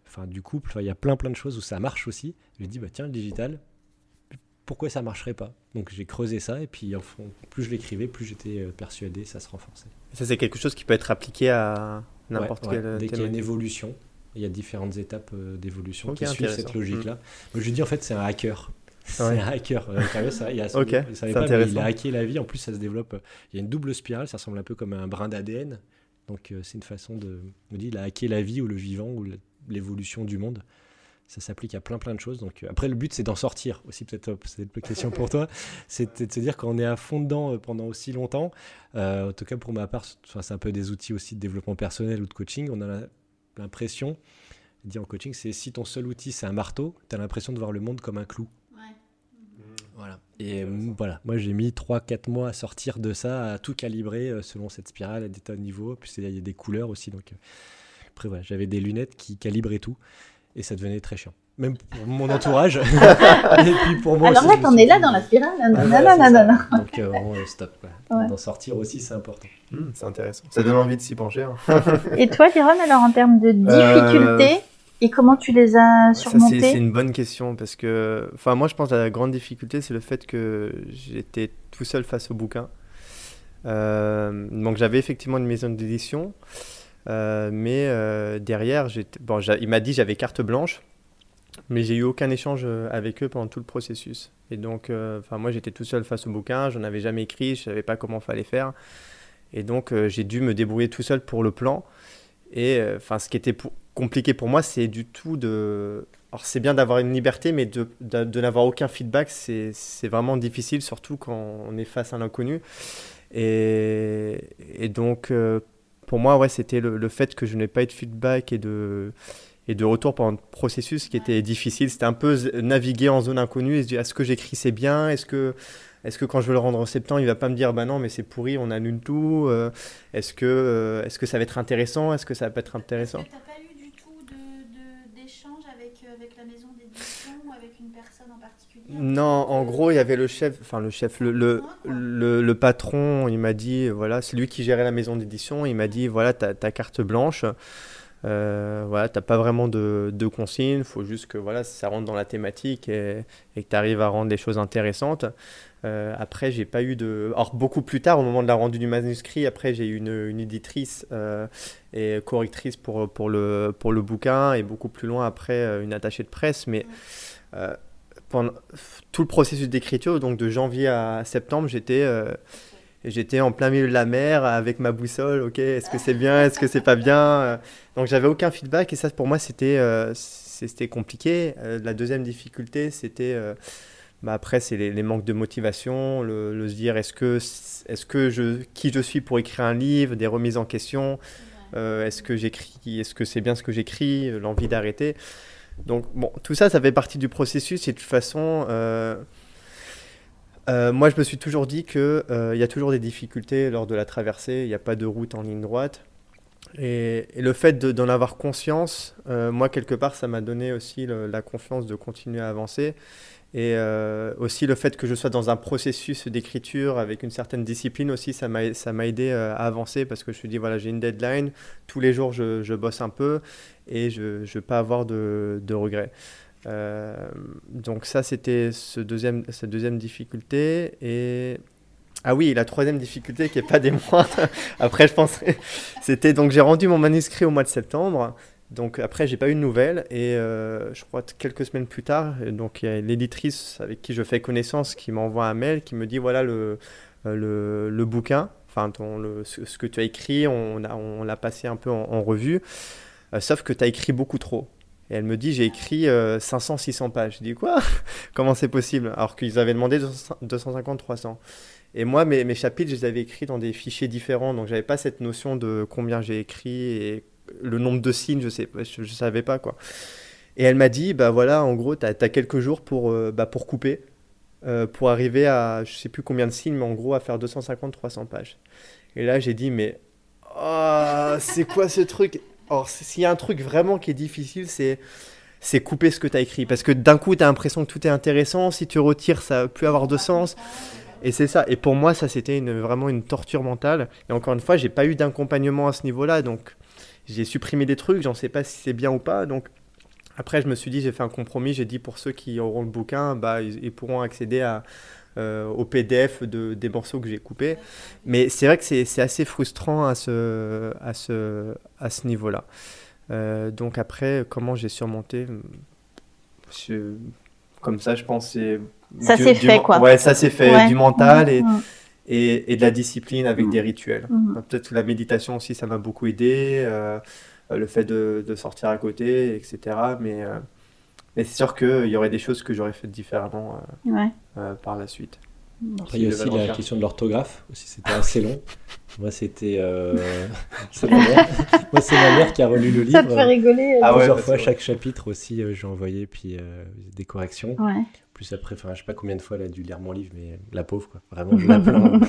enfin du couple. il y a plein plein de choses où ça marche aussi. Je me dis, bah, tiens, le digital, pourquoi ça marcherait pas? Donc j'ai creusé ça et puis plus je l'écrivais, plus j'étais euh, persuadé, ça se renforçait. Ça c'est quelque chose qui peut être appliqué à n'importe quel quelle. Dès qu'il y a une évolution, il y a différentes étapes euh, d'évolution qui suivent cette logique-là. Mm. Je dis en fait c'est un hacker. C'est un hacker. Euh, ça, il, a, pas, il a hacké la vie. En plus, ça se développe. Il y a une double spirale. Ça ressemble un peu comme un brin d'ADN. Donc, euh, c'est une façon de. On dit, il a hacké la vie ou le vivant ou l'évolution du monde. Ça s'applique à plein plein de choses. Donc, après, le but, c'est d'en sortir aussi. Peut-être, c'est une question pour toi. C'est de se dire qu'on est à fond dedans pendant aussi longtemps. en tout cas, pour ma part, c'est un peu des outils aussi de développement personnel ou de coaching. On a l'impression, dit en coaching, c'est si ton seul outil c'est un marteau, tu as l'impression de voir le monde comme un clou. Voilà. Et voilà, moi j'ai mis 3-4 mois à sortir de ça, à tout calibrer euh, selon cette spirale, à des tas de niveaux. Puis il y a des couleurs aussi. Donc, euh, après, voilà, j'avais des lunettes qui calibraient tout et ça devenait très chiant même pour mon entourage. et puis pour moi Alors là, t'en es là dans la spirale. Non, non, non, non, non. Donc, euh, stop. D'en sortir aussi, c'est important. Hmm, c'est intéressant. Ça donne envie de s'y pencher. Hein. et toi, Jérôme, alors en termes de difficultés, euh, et comment tu les as surmontées C'est une bonne question parce que, enfin, moi, je pense que la grande difficulté, c'est le fait que j'étais tout seul face au bouquin. Euh, donc, j'avais effectivement une maison d'édition. mais derrière, bon, il m'a dit j'avais carte blanche mais j'ai eu aucun échange euh, avec eux pendant tout le processus. Et donc, euh, moi, j'étais tout seul face au bouquin, j'en avais jamais écrit, je savais pas comment fallait faire. Et donc, euh, j'ai dû me débrouiller tout seul pour le plan. Et ce qui était compliqué pour moi, c'est du tout de. Alors, c'est bien d'avoir une liberté, mais de, de, n'avoir aucun feedback, c'est vraiment difficile, surtout quand on est face à l'inconnu. Et, et, donc, pour moi, ouais, c'était le, le, fait que je n'ai pas eu de feedback et de et de retour pendant le processus qui était difficile. C'était un peu naviguer en zone inconnue et se dire est-ce que j'écris c'est bien? Est-ce que, est que quand je veux le rendre en septembre, il va pas me dire bah non, mais c'est pourri, on annule tout euh, Est-ce que, euh, est que ça va être intéressant? Est-ce que ça va pas être intéressant? Tu n'as pas eu du tout d'échange de, avec, euh, avec la maison d'édition ou avec une personne en particulier? Non, en gros, il y avait le chef, enfin le chef, le, le, le, patron, il m'a dit voilà, c'est lui qui gérait la maison d'édition, il m'a dit voilà, ta carte blanche. Euh, voilà, tu n'as pas vraiment de, de consignes, il faut juste que voilà, ça rentre dans la thématique et, que tu arrives à rendre les choses intéressantes. Euh, après, j'ai pas eu de. Alors, beaucoup plus tard, au moment de la rendu du manuscrit, après, j'ai eu une, une éditrice euh, et correctrice pour, pour, le, pour le bouquin, et beaucoup plus loin, après, euh, une attachée de presse. Mais pendant tout le processus d'écriture, donc de janvier à septembre, j'étais j'étais en plein milieu de la mer avec ma boussole. Ok, est-ce que c'est bien, est-ce que c'est pas bien euh. Donc j'avais aucun feedback et ça pour moi c'était euh, c'était compliqué. Euh, la deuxième difficulté c'était bah, après c'est les, manques de motivation, le, se dire est-ce que est-ce que je qui je suis pour écrire un livre, des remises en question. est-ce que j'écris, est-ce que c'est bien ce que j'écris, l'envie d'arrêter. Donc bon, tout ça, ça fait partie du processus et de toute façon, euh, moi, je me suis toujours dit qu'il euh, y a toujours des difficultés lors de la traversée. Il n'y a pas de route en ligne droite. Et, le fait d'en avoir conscience, euh, moi, quelque part, ça m'a donné aussi la confiance de continuer à avancer. Et aussi le fait que je sois dans un processus d'écriture avec une certaine discipline aussi, ça m'a aidé à avancer parce que je me suis dit, voilà, j'ai une deadline, tous les jours je, bosse un peu et je ne veux pas avoir de regrets. Euh, donc ça, c'était ce deuxième, cette deuxième difficulté. Et ah oui, la troisième difficulté qui n'est pas des moindres, après je penserai, c'était donc j'ai rendu mon manuscrit au mois de septembre. Donc après, j'ai pas eu de nouvelles. Et euh, je crois que quelques semaines plus tard, donc l'éditrice avec qui je fais connaissance qui m'envoie un mail qui me dit voilà le, le, le bouquin, enfin ton, le, ce, que tu as écrit, on a- on l'a passé un peu en, en revue, euh, sauf que tu as écrit beaucoup trop. Et elle me dit j'ai écrit 500-600 pages. Je dis quoi? Comment c'est possible? Alors qu'ils avaient demandé 250-300. Et moi, mes, chapitres, je les avais écrits dans des fichiers différents, donc j'avais pas cette notion de combien j'ai écrit et le nombre de signes, je sais, je, je savais pas quoi. Et elle m'a dit, bah voilà, en gros, tu as, quelques jours pour, euh, bah, pour couper, euh, pour arriver à, je sais plus combien de signes, mais en gros, à faire 250-300 pages. Et là, j'ai dit, mais oh, c'est quoi ce truc? Alors, s'il y a un truc vraiment qui est difficile, c'est c'est couper ce que tu as écrit. Parce que d'un coup, tu as l'impression que tout est intéressant. Si tu retires, ça plus avoir de sens. Et c'est ça. Et pour moi, ça, c'était vraiment une torture mentale. Et encore une fois, j'ai pas eu d'accompagnement à ce niveau-là. Donc, j'ai supprimé des trucs. J'en sais pas si c'est bien ou pas. Donc, après, je me suis dit, j'ai fait un compromis. J'ai dit, pour ceux qui auront le bouquin, bah, ils pourront accéder à, euh, au PDF de, des morceaux que j'ai coupés. Mais c'est vrai que c'est c'est assez frustrant à ce, à ce, à ce niveau-là. Euh, donc après, comment j'ai surmonté? Je- Comme ça, je pense c'est Ça s'est fait, quoi. Ouais, ça s'est fait Ouais. du mental et, Mhm. et, et de la discipline avec des rituels. Peut-être que la méditation aussi, ça m'a beaucoup aidé. euh, le fait de, de sortir à côté, etc. Mais, euh, mais c'est sûr qu'il y aurait des choses que j'aurais faites différemment Ouais. euh, euh, par la suite. Après, il y a aussi la question de l'orthographe. Aussi, c'était assez long. Moi, c'était. euh, c'est ma mère. Moi, c'est ma mère qui a relu le Ça te livre. fait rigoler. Ah euh, ouais, Plusieurs bah, fois, chaque chapitre aussi, euh, j'ai envoyé puis euh, des corrections. Ouais. Plus après, enfin, je sais pas combien de fois elle a dû lire mon livre, mais la pauvre, quoi. Vraiment, je la plains.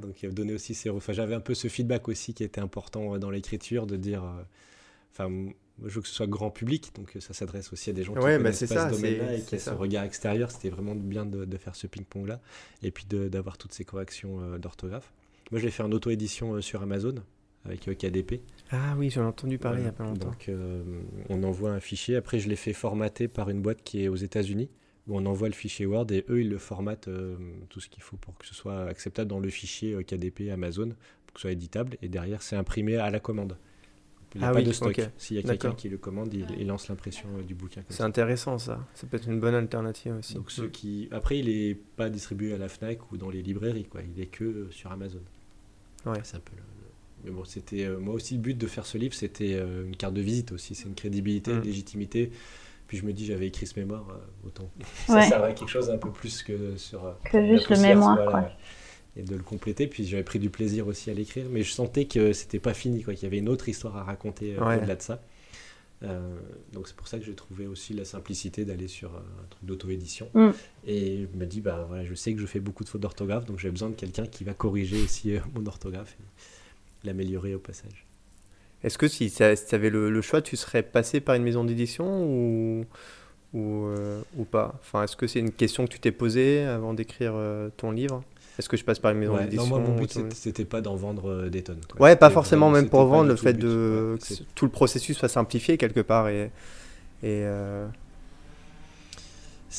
Donc, il a donné aussi ses. Enfin, j'avais un peu ce feedback aussi qui était important dans l'écriture, de dire. euh, Enfin, moi, je veux que ce soit grand public, donc euh, ça s'adresse aussi à des gens qui Ouais, bah, connaissent c'est pas ça, ce domaine-là et qui c'est ce regard extérieur. C'était vraiment bien de, de faire ce ping-pong-là et puis d'avoir toutes ces corrections euh, d'orthographe. Moi, je l'ai fait en auto-édition euh, sur Amazon avec euh, KDP. Ah oui, j'en ai entendu parler il n'y a pas longtemps. Donc, on envoie un fichier. Après, je l'ai fait formater par une boîte qui est aux États-Unis, où on envoie le fichier Word et eux, ils le formatent tout ce qu'il faut pour que ce soit acceptable dans le fichier KDP Amazon, pour que ce soit éditable. Et derrière, c'est imprimé à la commande. Il n'y a Ah pas oui, de stock. S'il y a quelqu'un qui le commande, il, il lance l'impression euh, du bouquin. comme C'est intéressant ça. Ça peut être une bonne alternative aussi. Donc ceux Mm. qui... Après, il n'est pas distribué à la FNAC ou dans les librairies, quoi. il est que euh, sur Amazon. Ouais. C'est un peu le- Mais bon, c'était euh, moi aussi le but de faire ce livre, c'était euh, une carte de visite aussi, c'est une crédibilité, Mm. une légitimité. Puis je me dis, j'avais écrit ce mémoire, euh, autant. Ouais. Ça servait à quelque chose un peu plus que sur. Que juste le mémoire, voilà, quoi. Et de le compléter, puis j'avais pris du plaisir aussi à l'écrire, mais je sentais que c'était pas fini, quoi, qu'il y avait une autre histoire à raconter euh, Ouais. au-delà de ça. Euh, donc c'est pour ça que j'ai trouvé aussi la simplicité d'aller sur euh, un truc d'auto-édition. Mm. Et je me dis, bah voilà, je sais que je fais beaucoup de fautes d'orthographe, donc j'ai besoin de quelqu'un qui va corriger aussi euh, mon orthographe et l'améliorer au passage. Est-ce que si tu avais le, le choix, tu serais passé par une maison d'édition ou, ou, euh, ou pas? Enfin, Est-ce que c'est une question que tu t'es posée avant d'écrire ton livre? Est-ce que je passe par une maison Ouais, d'édition non, moi, mon but, c'était- pas d'en vendre euh, des tonnes. quoi. Ouais, pas forcément vraiment- même pour vendre, le fait but. de Ouais, que tout le processus soit simplifié quelque part et, et euh,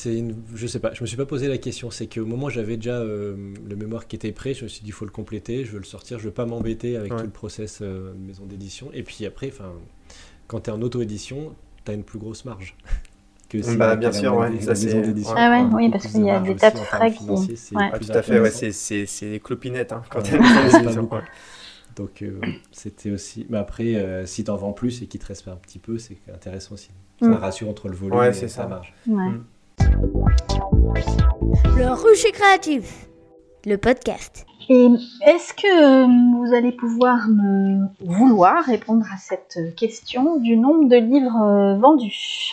une, je sais pas, je me suis pas posé la question. C'est qu'au moment où j'avais déjà euh, le mémoire qui était prêt, je me suis dit il faut le compléter, je veux le sortir, je veux pas m'embêter avec Ouais. tout le process euh, de maison d'édition. Et puis après, quand tu es en auto-édition, tu as une plus grosse marge. Bah, bien en sûr, ouais, ça, La c'est- maison d'édition ouais. Ah ouais, oui, parce qu'il y a des tas de frais qui- ouais. ah, tout à fait, ouais, c'est- c'est c'est des clopinettes hein, quand Ouais. Donc euh, c'était aussi. Mais après, euh, si t'en vends plus et qu'il te reste un petit peu, c'est intéressant aussi. C'est Mm. ratio entre le volume Ouais, et c'est sa ça. marge. Mm. Le rucher créatif. Le podcast. Et est-ce que euh, vous allez pouvoir me vouloir répondre à cette question du nombre de livres euh, vendus?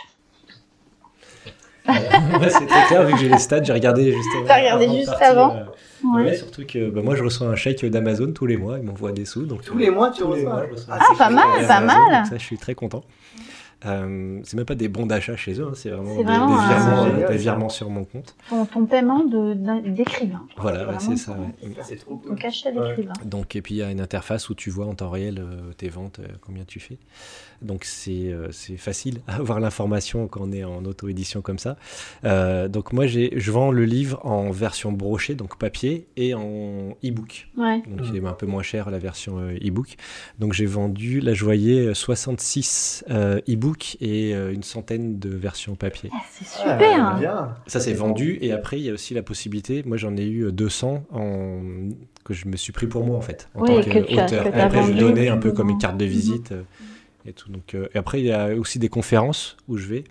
ouais, c'est très clair, vu que j'ai les stats, j'ai regardé juste avant. T'as regardé juste partir, avant euh, Ouais. ouais, surtout que bah, moi je reçois un chèque d'Amazon tous les mois, ils m'envoient des sous. Donc, Tous les mois, tu tous les reçois mois, reçois Ah, pas mal, pas mal. Ça, je suis très content. Euh, c'est même pas des bons d'achat chez eux, hein, c'est vraiment, C'est des, vraiment des un- virements, C'est euh, génial, des virements sur mon compte. Ton, ton paiement d'écrivain. Voilà, ouais, c'est ça. ouais. Trop. Ton cachet Ouais. d'écrivain. Donc, et puis il y a une interface où tu vois en temps réel euh, tes ventes, euh, combien tu fais. Donc c'est euh, c'est facile à avoir l'information quand on est en auto-édition comme ça. Euh, donc moi j'ai- je vends le livre en version brochée, donc papier, et en e-book. Ouais. Donc il est un peu moins cher la version euh, e-book. Donc j'ai vendu, là je voyais euh, 66 euh, e-books et euh, une centaine de versions papier. Ah, c'est Ah, super. bien. Ça c'est vendu et après il y a aussi la possibilité, moi j'en ai eu 200 en... que je me suis pris pour moi en fait, en Oui, tant qu'auteur. t'as après je vendu, donnais un peu comme une carte de visite euh, et tout. Donc, euh, et après il y a aussi des conférences où je vais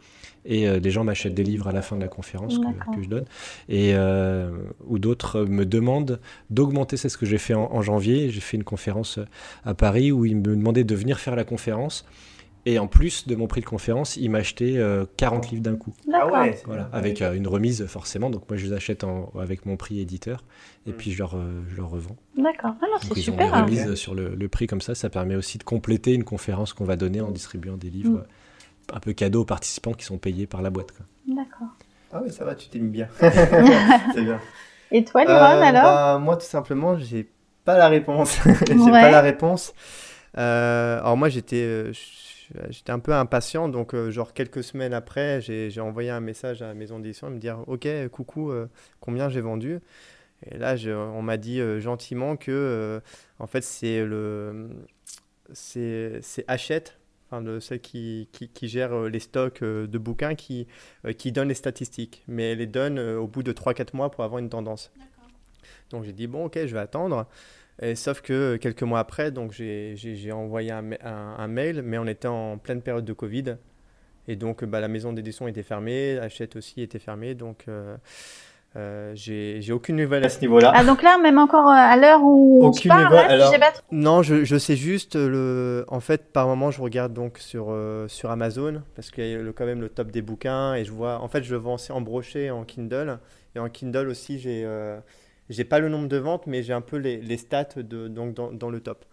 et euh, les gens m'achètent des livres à la fin de la conférence que, que je donne. Et euh, ou d'autres me demandent d'augmenter, c'est ce que j'ai fait en, en janvier, j'ai fait une conférence à Paris où ils me demandaient de venir faire la conférence et en plus de mon prix de conférence, ils m'achetaient euh, 40 livres d'un coup. Ah ouais. Voilà, avec euh, une remise forcément. Donc moi je les achète en- avec mon prix éditeur et Mm. puis je leur, euh, je leur revends. D'accord. Ah c'est ils ont super. des hein. remises sur le, le prix comme ça. Ça permet aussi de compléter une conférence qu'on va donner en distribuant des livres Mm. euh, un peu cadeaux aux participants qui sont payés par la boîte. D'accord. Ah oui, ça va, tu t'es mis bien. c'est bien. Et toi, Liron, Euh, alors bah, Moi, tout simplement, j'ai pas la réponse. j'ai Ouais. pas la réponse. Euh, alors moi, j'étais, euh, j'étais un peu impatient, donc euh, genre quelques semaines après, j'ai envoyé un message à la maison d'édition et me dire, ok, coucou, euh, combien j'ai vendu? Et là, je- on m'a dit euh, gentiment que, euh, en fait, c'est le, c'est c'est Hachette. Enfin, le, celle qui, qui, qui gère euh, les stocks euh, de bouquins qui, euh, qui donne les statistiques, mais elle les donne euh, au bout de 3-4 mois pour avoir une tendance. Donc j'ai dit, bon, ok, je vais attendre. Et sauf que euh, quelques mois après, donc j'ai envoyé un, ma- un- un mail, mais on était en pleine période de Covid. Et donc bah, la maison d'édition était fermée, Hachette aussi était fermée. Donc euh, euh, j'ai aucune nouvelle à ce niveau-là. Ah, donc là, même encore euh, à l'heure où on se Aucune parle, là, alors- pas trop. Non, je, je sais juste le. En fait, par moment, je regarde donc sur, euh, sur Amazon parce qu'il y a le, quand même le top des bouquins et je vois. En fait, je le vends aussi en brochet en Kindle et en Kindle aussi, j'ai j'ai pas le nombre de ventes, mais j'ai un peu les, les stats de, donc dans, dans le top.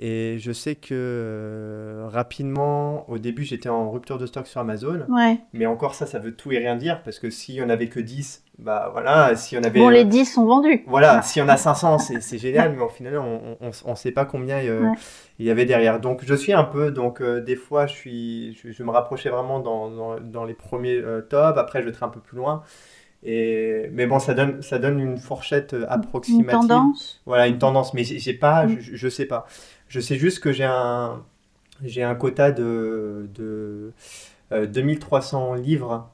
Et je sais que euh, rapidement, au début, j'étais en rupture de stock sur Amazon, Ouais. mais encore ça, ça veut tout et rien dire parce que si on avait que 10, bah voilà, si on avait. Bon, euh, les 10 sont vendus. voilà, si on a 500, c'est c'est génial, mais au final, on on sait pas combien euh, Ouais. il y avait derrière. Donc, je suis un peu, donc euh, des fois, je, suis, je, je me rapprochais vraiment dans, dans, dans les premiers euh, tops, après, je vais être un peu plus loin. Et, mais bon, ça donne, ça donne une fourchette euh, Une approximative. tendance. Voilà, une tendance, mais j'ai pas, Mm. je, je sais pas. Je sais juste que j'ai un, j'ai un quota de, de euh, 2300 livres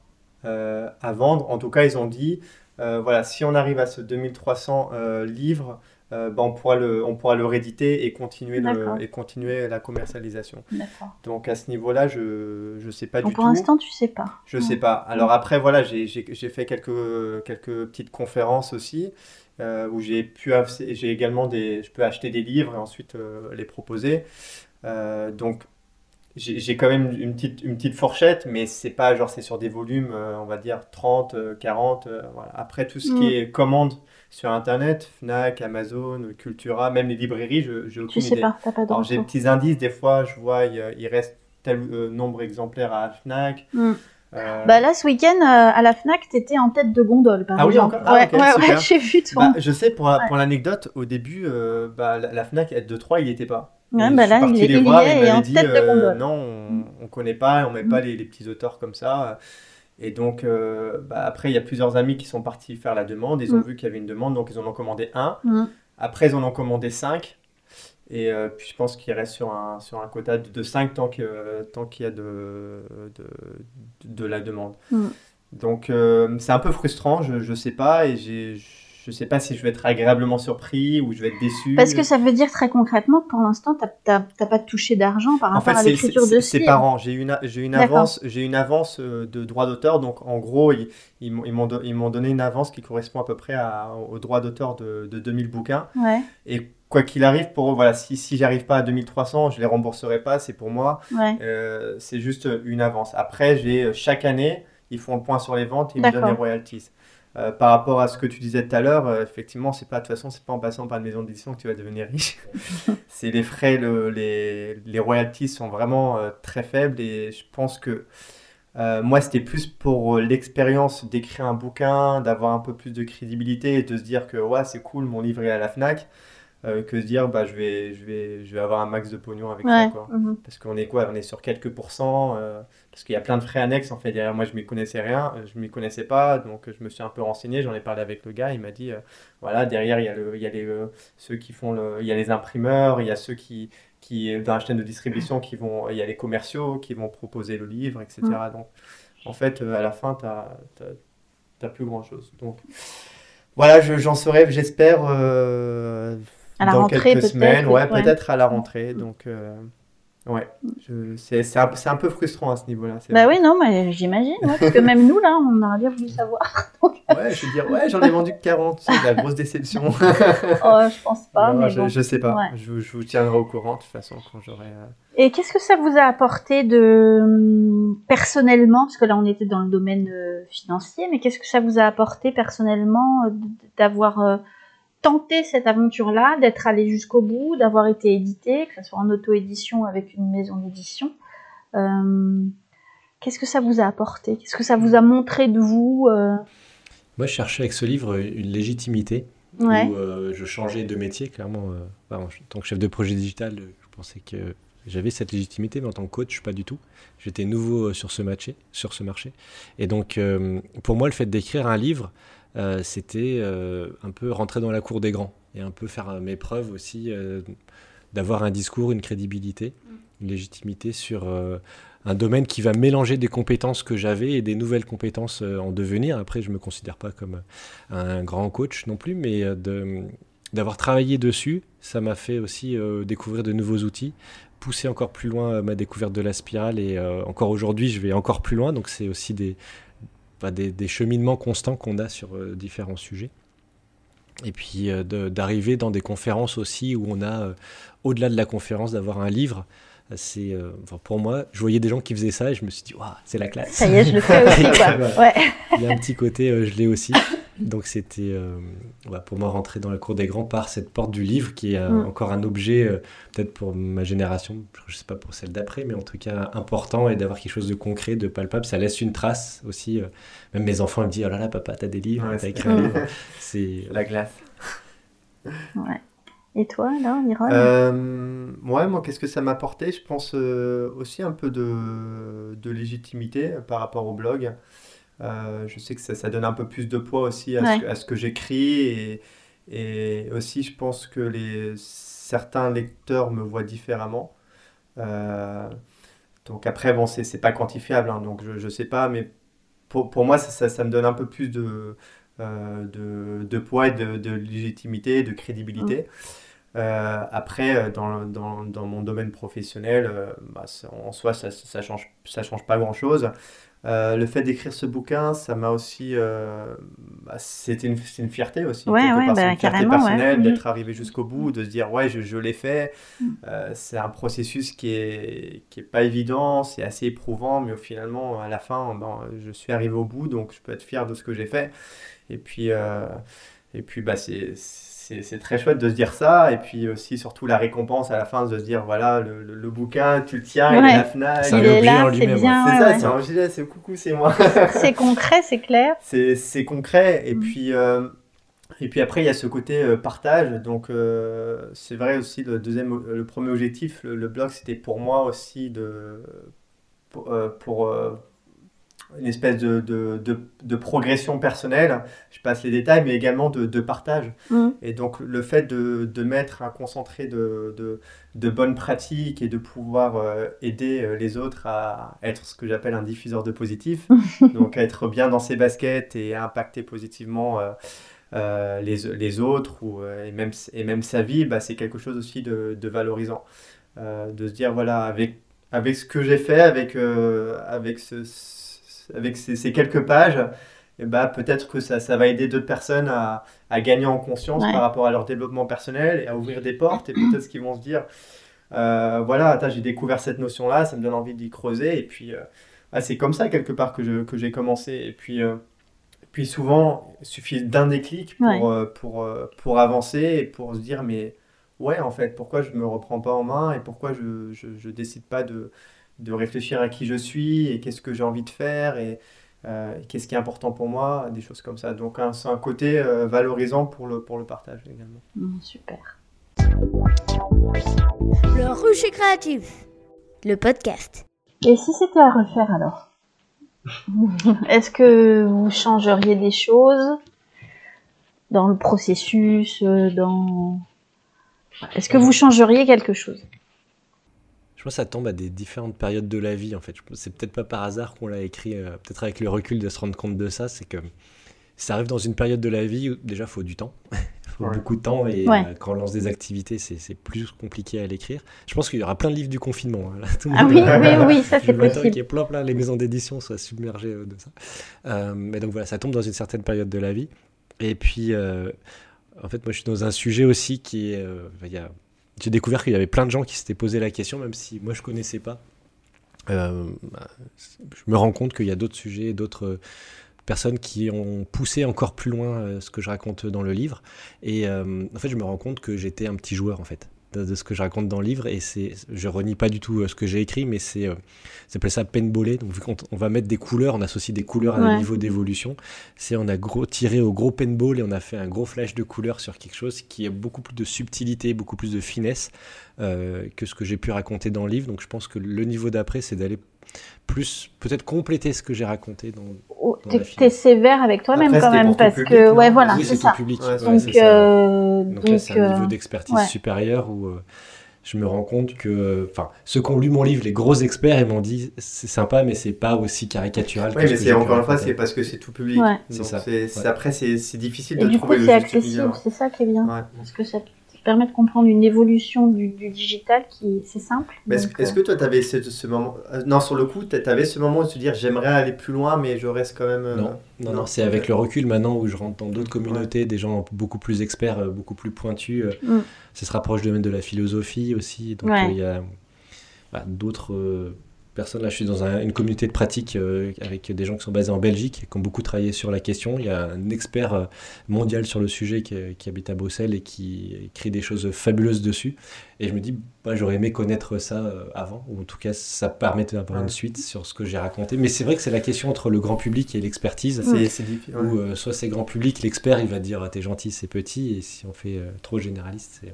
euh, à vendre. En tout cas, ils ont dit, euh, voilà, si on arrive à ce 2300 euh, livres, euh, ben, on pourra le, on pourra le rééditer et continuer, le, et continuer la commercialisation. Donc à ce niveau-là, je, je sais pas Donc du pour tout. l'instant, tu sais pas. Je sais pas. Alors après, voilà, j'ai fait quelques, quelques petites conférences aussi, euh, où j'ai pu, j'ai également des, je peux acheter des livres et ensuite euh, les proposer. Euh, donc j'ai quand même une petite, une petite fourchette, mais c'est pas genre c'est sur des volumes, euh, on va dire 30, euh, 40. euh, voilà. Après tout ce Mm. qui est commande sur Internet, Fnac, Amazon, Cultura, même les librairies, je aucune sais idée. pas, t'as pas Alors j'ai des petits indices, des fois je vois il, il reste tel euh, nombre exemplaire à Fnac. Mm. Euh, Bah là, ce week-end, euh, à la Fnac, t'étais en tête de gondole, par Ah oui, exemple. encore? Ah, ouais, ok, ouais, ouais, j'ai vu ton. bah, je sais, pour, Ouais. pour l'anecdote, au début, bah, la, la Fnac de 3, il n'y était pas. Ouais, bah je là, il est- il voir, est en dit, tête de gondole. non, on ne connaît pas, on met pas les, les petits auteurs comme ça. Et donc, euh, bah, après, il y a plusieurs amis qui sont partis faire la demande. Ils ont Mm. vu qu'il y avait une demande, donc ils en ont commandé un. Mm. Après, ils en ont commandé 5. Et euh, puis, je pense qu'il reste sur un, sur un quota de, 5 tant qu'il tant qu'il y a de, de, de la demande. Mm. Donc, euh, c'est un peu frustrant, je ne sais pas. Et j'ai- je ne sais pas si je vais être agréablement surpris ou je vais être déçu. Parce que ça veut dire très concrètement que pour l'instant, t'as t'as pas touché d'argent par En rapport fait, à l'écriture de ce c'est livre. par an. J'ai une, j'ai une avance, j'ai une avance euh, de droit d'auteur. Donc, en gros, ils, ils m'ont- donné une avance qui correspond à peu près à- au droit d'auteur de, de 2000 bouquins. Ouais, Et quoi qu'il arrive, pour eux, voilà, si, si j'arrive pas à 2300, je les rembourserai pas. C'est pour moi. ouais. Euh, c'est juste une avance. Après, j'ai chaque année, ils font le point sur les ventes et ils me donnent les royalties. Euh, par rapport à ce que tu disais tout à l'heure, euh, effectivement, c'est pas de toute façon, c'est pas en passant par une maison d'édition que tu vas devenir riche. c'est les frais, le- les, les royalties sont vraiment euh, très faibles et je pense que moi, c'était plus pour l'expérience d'écrire un bouquin, d'avoir un peu plus de crédibilité et de se dire que ouais, c'est cool, mon livre est à la Fnac, euh, que se dire bah je vais, je vais, je vais avoir un max de pognon avec ça Ouais. quoi. mhm. Parce qu'on est quoi? On est sur quelques pourcents, euh, parce qu'il y a plein de frais annexes en fait. Derrière moi, je m'y connaissais rien, euh, je m'y connaissais pas, donc je me suis un peu renseigné, j'en ai parlé avec le gars, il m'a dit euh, voilà, derrière il y a le, il y a les, ceux qui font le, il y a les imprimeurs, il y a ceux qui, qui dans la chaîne de distribution qui vont, il y a les commerciaux qui vont proposer le livre, etc. Donc en fait, à la fin, t'as, t'as plus grand chose. Donc voilà, je- j'en saurai, j'espère. euh, À la dans rentrée, quelques peut-être, semaines, ouais, ouais. peut-être à la rentrée. Donc, euh, ouais, je- c'est c'est un, un peu frustrant à ce niveau-là. c'est Bah vrai. oui, non, mais j'imagine, ouais, parce que même nous, là, on aurait bien voulu savoir. Ouais, je veux dire, ouais, j'en ai vendu que 40, c'est la grosse déception. Oh, je pense pas, Non, mais je, bon. je sais pas, je, vous- je vous tiendrai au courant de toute façon quand j'aurai. euh, Et qu'est-ce que ça vous a apporté de hum, personnellement, parce que là on était dans le domaine euh, financier, mais qu'est-ce que ça vous a apporté personnellement d'avoir tenté cette aventure-là, d'être allé jusqu'au bout, d'avoir été édité, que ce soit en auto-édition avec une maison d'édition Euh, Qu'est-ce que ça vous a apporté? Qu'est-ce que ça vous a montré de vous euh, Moi, je cherchais avec ce livre une légitimité Ouais. où euh, je changeais de métier, clairement. bah, en tant que chef de projet digital, je pensais que j'avais cette légitimité, mais en tant que coach, pas du tout. J'étais nouveau sur ce marché, sur ce marché. Et donc, pour moi, le fait d'écrire un livre, euh, c'était euh, un peu rentrer dans la cour des grands et un peu faire euh, mes preuves aussi, d'avoir un discours, une crédibilité, une légitimité sur un domaine qui va mélanger des compétences que j'avais et des nouvelles compétences en devenir. Après, je me considère pas comme un grand coach non plus, mais de- d'avoir travaillé dessus, ça m'a fait aussi découvrir de nouveaux outils, pousser encore plus loin ma découverte de la spirale et euh, encore aujourd'hui, je vais encore plus loin. Donc, c'est aussi des, bah, des, des cheminements constants qu'on a sur euh, différents sujets. Et puis euh, de- d'arriver dans des conférences aussi où on a, euh, au-delà de la conférence, d'avoir un livre. C'est, euh, enfin, pour moi, je voyais des gens qui faisaient ça et je me suis dit, Waouh, c'est la classe. Ça y est, je le fais aussi, quoi. Voilà. Ouais. Il y a un petit côté, euh, je l'ai aussi. Donc c'était euh, ouais, pour moi rentrer dans la cour des grands par cette porte du livre qui est euh, Mm. encore un objet, euh, peut-être pour ma génération, je sais pas pour celle d'après, mais en tout cas important et d'avoir quelque chose de concret, de palpable. Ça laisse une trace aussi. euh. même mes enfants ils me disent Oh là là, papa, t'as des livres, Ouais, t'as écrit un livre. C'est La glace. ouais. Et toi, alors, Iron Euh, ouais, moi, qu'est-ce que ça m'a apporté? Je pense euh, aussi un peu de, de légitimité par rapport au blog. Euh, je sais que ça, ça donne un peu plus de poids aussi à Ouais. ce, que- à ce que j'écris et, et aussi je pense que les, certains lecteurs me voient différemment. Euh, donc après, bon, c'est pas quantifiable, hein, donc je, je sais pas, mais pour, pour moi, ça, ça, ça me donne un peu plus de, euh, de, de poids et de, de légitimité, de crédibilité. Euh, après, dans, dans, dans mon domaine professionnel, bah, en soi, ça, ça change, ça change pas grand-chose. Euh, le fait d'écrire ce bouquin, ça m'a aussi, euh, bah, c'était une, c'est une fierté aussi. Ouais, ouais, part. bah, une fierté ouais. personnelle d'être arrivé jusqu'au bout, de se dire, ouais, je, je l'ai fait. Mm. Euh, c'est un processus qui est, qui est pas évident, c'est assez éprouvant, mais au finalement, à la fin, ben, je suis arrivé au bout, donc je peux être fier de ce que j'ai fait. Et puis, et puis bah, c'est, c'est, c'est très chouette de se dire ça. Et puis aussi, surtout, la récompense à la fin, de se dire voilà, le, le, le bouquin, tu le tiens, il est Ouais. à la Fnac. C'est un Il est objet là, en c'est. C'est ouais, ça, ouais. c'est un gilet, c'est coucou, c'est moi. C'est concret, c'est clair. c'est, c'est concret. Et Mm. puis, euh, et puis après, il y a ce côté euh, partage. Donc, euh, c'est vrai aussi, le deuxième, le premier objectif, le, le blog, c'était pour moi aussi de, pour, euh, pour, euh, une espèce de, de, de, de progression personnelle. Je passe les détails, mais également de, de partage. Mm. Et donc, le fait de, de mettre un concentré de, de, de bonnes pratiques et de pouvoir euh, aider euh, les autres à être ce que j'appelle un diffuseur de positif, donc à être bien dans ses baskets et à impacter positivement euh, euh, les, les autres ou, et, même, et même sa vie, bah, c'est quelque chose aussi de, de valorisant. De se dire, voilà, avec, avec ce que j'ai fait, avec, avec, ce, ce- avec ces, ces quelques pages, et bah, peut-être que ça, ça va aider d'autres personnes à, à gagner en conscience Ouais. par rapport à leur développement personnel et à ouvrir des portes. Et peut-être qu'ils vont se dire, euh, voilà, j'ai découvert cette notion-là, ça me donne envie d'y creuser. Et puis, euh, ah, c'est comme ça, quelque part, que je- que j'ai commencé. Et puis, euh, Puis souvent, il suffit d'un déclic pour, euh, pour, pour avancer et pour se dire, mais ouais, en fait, pourquoi je me reprends pas en main et pourquoi je, je décide pas de, de réfléchir à qui je suis et qu'est-ce que j'ai envie de faire et euh, qu'est-ce qui est important pour moi, des choses comme ça. Donc, hein, c'est un côté euh, valorisant pour le, pour le partage également. Mm, super. Le rucher créatif. Le podcast. Et si c'était à refaire alors? Est-ce que vous changeriez des choses dans le processus euh, dans... Est-ce que vous changeriez quelque chose? Pense que ça tombe à des différentes périodes de la vie en fait. C'est peut-être pas par hasard qu'on l'a écrit, euh, peut-être avec le recul de se rendre compte de ça, c'est que ça arrive dans une période de la vie où déjà il faut du temps. Il faut Ouais. beaucoup de temps et Ouais. euh, quand on lance des activités, c'est plus compliqué à l'écrire. Je pense qu'il y aura plein de livres du confinement. hein, là. Tout Ah monde- oui, oui, oui, ça c'est possible. qu'il y ait plein, plein, les maisons d'édition soient submergées euh, de ça. Euh, mais donc voilà, ça tombe dans une certaine période de la vie. Et puis, euh, en fait, moi, je suis dans un sujet aussi qui est. euh, il y a- J'ai découvert qu'il y avait plein de gens qui s'étaient posé la question, même si moi, je connaissais pas. Euh, je me rends compte qu'il y a d'autres sujets, d'autres euh, personnes qui ont poussé encore plus loin euh, ce que je raconte dans le livre. Et en fait, je me rends compte que j'étais un petit joueur, en fait, de, de ce que je raconte dans le livre. Et c'est, je renie pas du tout euh, ce que j'ai écrit, mais c'est, euh, ça s'appelle ça paintballer. Donc, vu qu'on on va mettre des couleurs, on associe des couleurs à Ouais. un niveau d'évolution. C'est, on a gros, tiré au gros paintball et on a fait un gros flash de couleurs sur quelque chose qui a beaucoup plus de subtilité, beaucoup plus de finesse euh, que ce que j'ai pu raconter dans le livre. Donc, je pense que le niveau d'après, c'est d'aller plus, peut-être compléter ce que j'ai raconté dans, Oh, Dans T'es sévère avec toi-même quand même parce public, que non ouais voilà oui, c'est ça. tout public. Ouais, Ouais, Donc, c'est ça. euh, Donc, là, c'est un euh, niveau d'expertise ouais. supérieur où euh, je me rends compte que, enfin, ceux qui ont lu mon livre, les gros experts, ils m'ont dit c'est sympa, mais c'est pas aussi caricatural. Oui, que mais c'est encore une fois, c'est parce que c'est tout public. Ouais. C'est Donc ça. c'est- c'est- Ouais. Après, c'est c'est difficile Et de du coup trouver le c'est juste accessible, milieu. c'est ça qui est bien Ouais. parce que ça te permet de comprendre une évolution du, du digital qui c'est simple. Est-ce est-ce euh, que toi, tu avais ce, ce moment. euh, Non, sur le coup, tu avais ce moment de se dire j'aimerais aller plus loin, mais je reste quand même. euh, Non, non, non, non, c'est avec le recul maintenant où je rentre dans d'autres communautés, des gens beaucoup plus experts, beaucoup plus pointus. euh, Mm. Ça se rapproche de même de la philosophie aussi. Donc Ouais. euh, il y a bah, d'autres euh, personnes. Là, je suis dans un- une communauté de pratique euh, avec des gens qui sont basés en Belgique et qui ont beaucoup travaillé sur la question. Il y a un expert euh, mondial sur le sujet qui, qui habite à Bruxelles et qui écrit des choses fabuleuses dessus. Et je me dis, bah, j'aurais aimé connaître ça euh, avant, ou en tout cas, ça permet d'avoir Ouais. une suite sur ce que j'ai raconté. Mais c'est vrai que c'est la question entre le grand public et l'expertise. C'est. Où euh, soit c'est grand public, l'expert il va dire ah, t'es gentil, c'est petit, et si on fait euh, trop généraliste, c'est.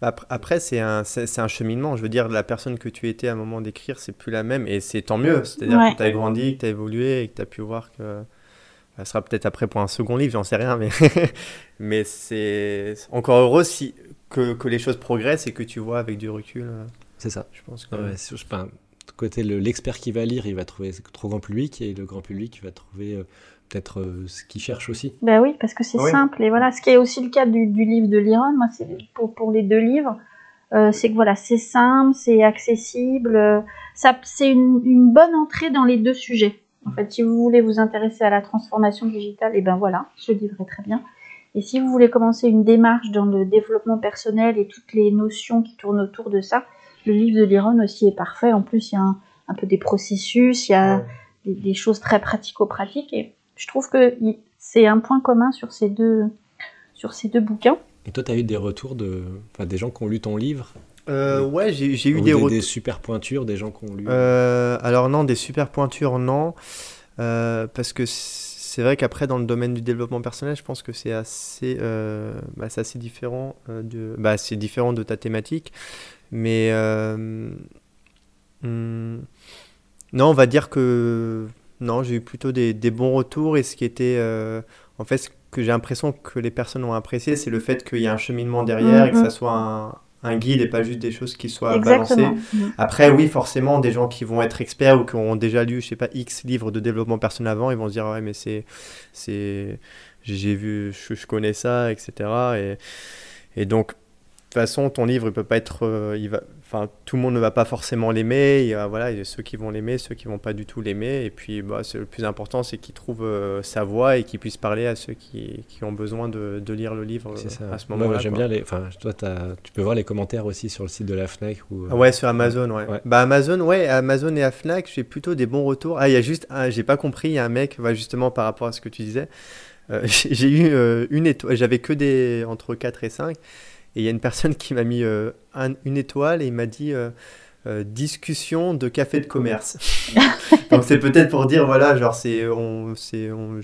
Après, c'est un, c'est un cheminement. Je veux dire, la personne que tu étais à un moment d'écrire, c'est plus la même. Et c'est tant mieux. C'est-à-dire Ouais. que tu as grandi, que tu as évolué et que tu as pu voir que. Ça sera peut-être après pour un second livre, j'en sais rien. Mais, mais c'est encore heureux si, que, que les choses progressent et que tu vois avec du recul. euh, C'est ça. Je pense que. Ouais, c'est- je sais pas, de côté, le- l'expert qui va lire, il va trouver trop grand public, et le grand public va trouver euh, peut-être euh, ce qu'il cherche aussi. Bah oui, parce que c'est Oui. simple. Et voilà, ce qui est aussi le cas du, du livre de Liron, moi, c'est pour, pour les deux livres, euh, c'est que voilà, c'est simple, c'est accessible, euh, ça, c'est une, une bonne entrée dans les deux sujets. En fait, si vous voulez vous intéresser à la transformation digitale, et ben voilà, ce livre est très bien. Et si vous voulez commencer une démarche dans le développement personnel et toutes les notions qui tournent autour de ça, le livre de Liron aussi est parfait. En plus, il y a un, un peu des processus, il y a Ouais. des, des choses très pratico-pratiques. Et je trouve que c'est un point commun sur ces deux, sur ces deux bouquins. Et toi, tu as eu des retours de, enfin, des gens qui ont lu ton livre, Euh, ouais, j'ai eu des des, retours. des super pointures, des gens qui ont lu. Euh, alors non, des super pointures, non. Euh, parce que c'est vrai qu'après, dans le domaine du développement personnel, je pense que c'est assez, euh, bah, c'est assez différent, euh, de, bah, c'est différent de ta thématique. Mais euh, hmm, non, on va dire que non, j'ai eu plutôt des, des bons retours. Et ce qui était, euh, en fait, ce que j'ai l'impression que les personnes ont apprécié, c'est le fait qu'il y a un cheminement derrière et que Mhm. ça soit un, un guide et pas juste des choses qui soient balancées. Mm. Après, oui, forcément, des gens qui vont être experts ou qui ont déjà lu, je sais pas, X livres de développement personnel avant, ils vont se dire, ouais, mais c'est, c'est, j'ai vu, je, je connais ça, etc. Et, et donc, toute façon, ton livre, il peut pas être, euh, il va, enfin, tout le monde ne va pas forcément l'aimer. Il y a, voilà, il y a ceux qui vont l'aimer, ceux qui vont pas du tout l'aimer. Et puis, bah, c'est le plus important, c'est qu'il trouve euh, sa voix et qu'il puisse parler à ceux qui, qui ont besoin de, de lire le livre C'est ça. euh, à ce moment-là. j'aime quoi. bien les. Enfin, toi, tu peux voir les commentaires aussi sur le site de la Fnac. Ou, Ah Ouais, sur Amazon, ouais. Ouais. Bah Amazon, ouais, Amazon et à Fnac, j'ai plutôt des bons retours. Ah, il y a juste, un- j'ai pas compris, il y a un mec, bah, justement par rapport à ce que tu disais, euh, j'ai eu euh, une étoile, j'avais que des entre 4 et 5, et il y a une personne qui m'a mis euh, un- une étoile et il m'a dit euh, euh, discussion de café de commerce. Donc c'est peut-être pour dire, voilà, genre c'est, on, c'est, on-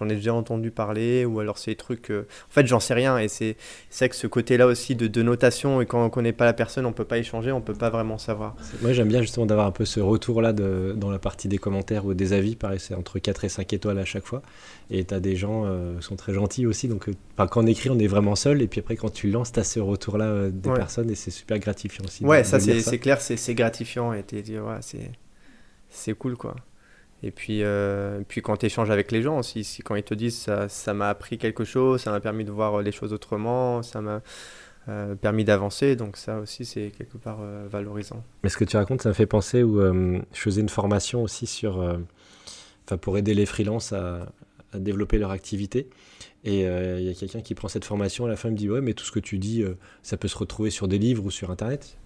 j'en ai déjà entendu parler, ou alors c'est des trucs, euh, en fait j'en sais rien, et c'est, c'est vrai que ce côté-là aussi de, de notation, et quand on connaît pas la personne, on peut pas échanger, on peut pas vraiment savoir. Moi, j'aime bien justement d'avoir un peu ce retour-là dans la partie des commentaires ou des avis. Pareil, c'est entre 4 et 5 étoiles à chaque fois. Et tu as des gens euh, qui sont très gentils aussi. Donc, euh, quand on écrit, on est vraiment seul. Et puis après, quand tu lances, tu as ce retour-là des Ouais. personnes. Et c'est super gratifiant aussi. Ouais, de ça c'est clair, c'est gratifiant et ouais, c'est cool quoi. Et puis, euh, puis quand tu échanges avec les gens aussi, si, quand ils te disent ça ça m'a appris quelque chose, ça m'a permis de voir les choses autrement, ça m'a euh, permis d'avancer, donc ça aussi c'est quelque part euh, valorisant. Mais ce que tu racontes, ça me fait penser où euh, je faisais une formation aussi sur, euh, pour aider les freelances à, développer leur activité. Et euh, il y a quelqu'un qui prend cette formation, à la fin il me dit ouais mais tout ce que tu dis, euh, ça peut se retrouver sur des livres ou sur internet.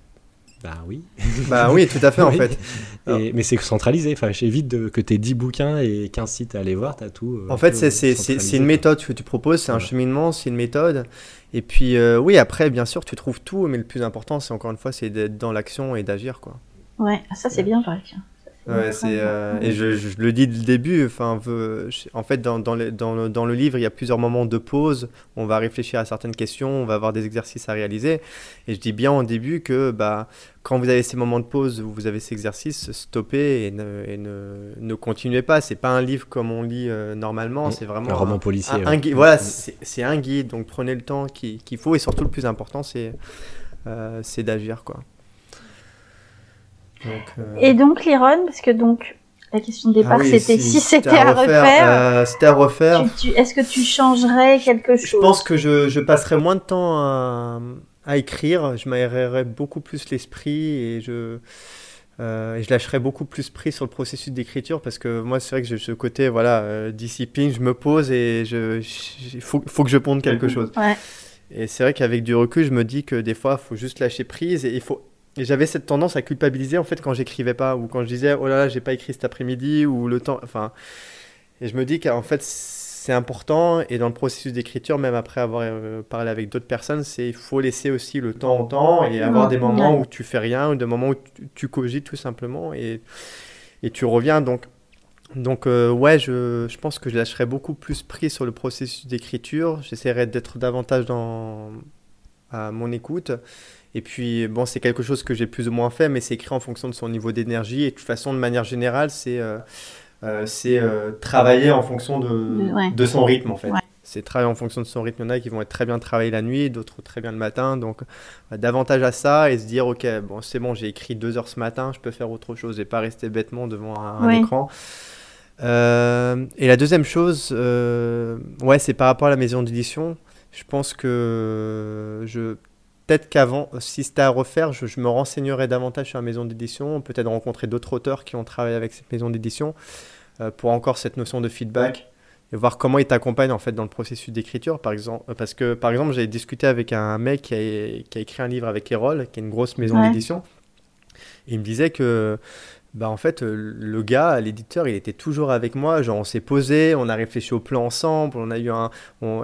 Bah oui. bah oui, tout à fait en Oui. fait. Et- mais c'est centralisé. Enfin, j'évite de, que tu aies 10 bouquins et 15 sites à aller voir, tu as tout. euh, En fait, c'est- une méthode que tu proposes, c'est un Voilà. cheminement, c'est une méthode. Et puis, euh, oui, après, bien sûr, tu trouves tout, mais le plus important, c'est encore une fois, c'est d'être dans l'action et d'agir, quoi. Ouais, ça c'est bien vrai. tiens. Ouais, c'est euh, et je, je le dis dès le début. Enfin, en fait, dans, dans, le, dans, le, dans le livre, il y a plusieurs moments de pause. On va réfléchir à certaines questions, on va avoir des exercices à réaliser. Et je dis bien au début que bah, quand vous avez ces moments de pause où vous avez ces exercices, stoppez et ne, et ne, ne continuez pas. C'est pas un livre comme on lit euh, normalement. Mm. C'est vraiment Un roman un- policier. un, un guide. Voilà, c'est c'est un guide. Donc prenez le temps qu'il qu'il faut et surtout le plus important, c'est euh, c'est d'agir, quoi. Donc, euh, Et donc Liron, parce que donc la question de départ ah oui, c'était si c'était à refaire, euh, c'était à refaire. tu- est-ce que tu changerais quelque chose? Je pense que je, je passerais moins de temps à, à écrire, je m'aérerais beaucoup plus l'esprit et je, euh, et je lâcherais beaucoup plus prise sur le processus d'écriture parce que moi c'est vrai que j'ai ce côté voilà euh, discipline, je me pose et je, il faut, faut que je ponde quelque chose. Ouais. Et c'est vrai qu'avec du recul, je me dis que des fois, il faut juste lâcher prise et il faut. Et j'avais cette tendance à culpabiliser en fait quand j'écrivais pas ou quand je disais oh là là j'ai pas écrit cet après-midi ou le temps enfin. Et je me dis qu'en fait c'est important et dans le processus d'écriture même après avoir euh, parlé avec d'autres personnes c'est il faut laisser aussi le temps au temps et avoir des moments où tu fais rien ou des moments où tu, tu cogites tout simplement et et tu reviens. Donc donc euh, ouais je, je pense que je lâcherai beaucoup plus prise sur le processus d'écriture. J'essaierai d'être davantage dans à mon écoute et puis, bon, c'est quelque chose que j'ai plus ou moins fait, mais c'est écrit en fonction de son niveau d'énergie. Et de toute façon, de manière générale, c'est euh, euh, c'est, euh, travailler en fonction de, Ouais. de son rythme, en fait. Ouais. C'est travailler en fonction de son rythme. Il y en a qui vont être très bien travailler la nuit, d'autres très bien le matin. Donc, davantage à ça et se dire, OK, bon, c'est bon, j'ai écrit deux heures ce matin, je peux faire autre chose et pas rester bêtement devant un, écran. Euh, et la deuxième chose, ouais, c'est par rapport à la maison d'édition. Je pense que je peut-être qu'avant, si c'était à refaire, je, je me renseignerais davantage sur la maison d'édition, peut-être rencontrer d'autres auteurs qui ont travaillé avec cette maison d'édition euh, pour encore cette notion de feedback et voir comment ils t'accompagnent en fait dans le processus d'écriture. Par exemple euh, parce que par exemple j'ai discuté avec un mec qui a, qui a écrit un livre avec Erol qui est une grosse maison Ouais. d'édition. Il me disait que bah en fait euh, le gars l'éditeur il était toujours avec moi. Genre on s'est posé on a réfléchi au plan ensemble. On a eu un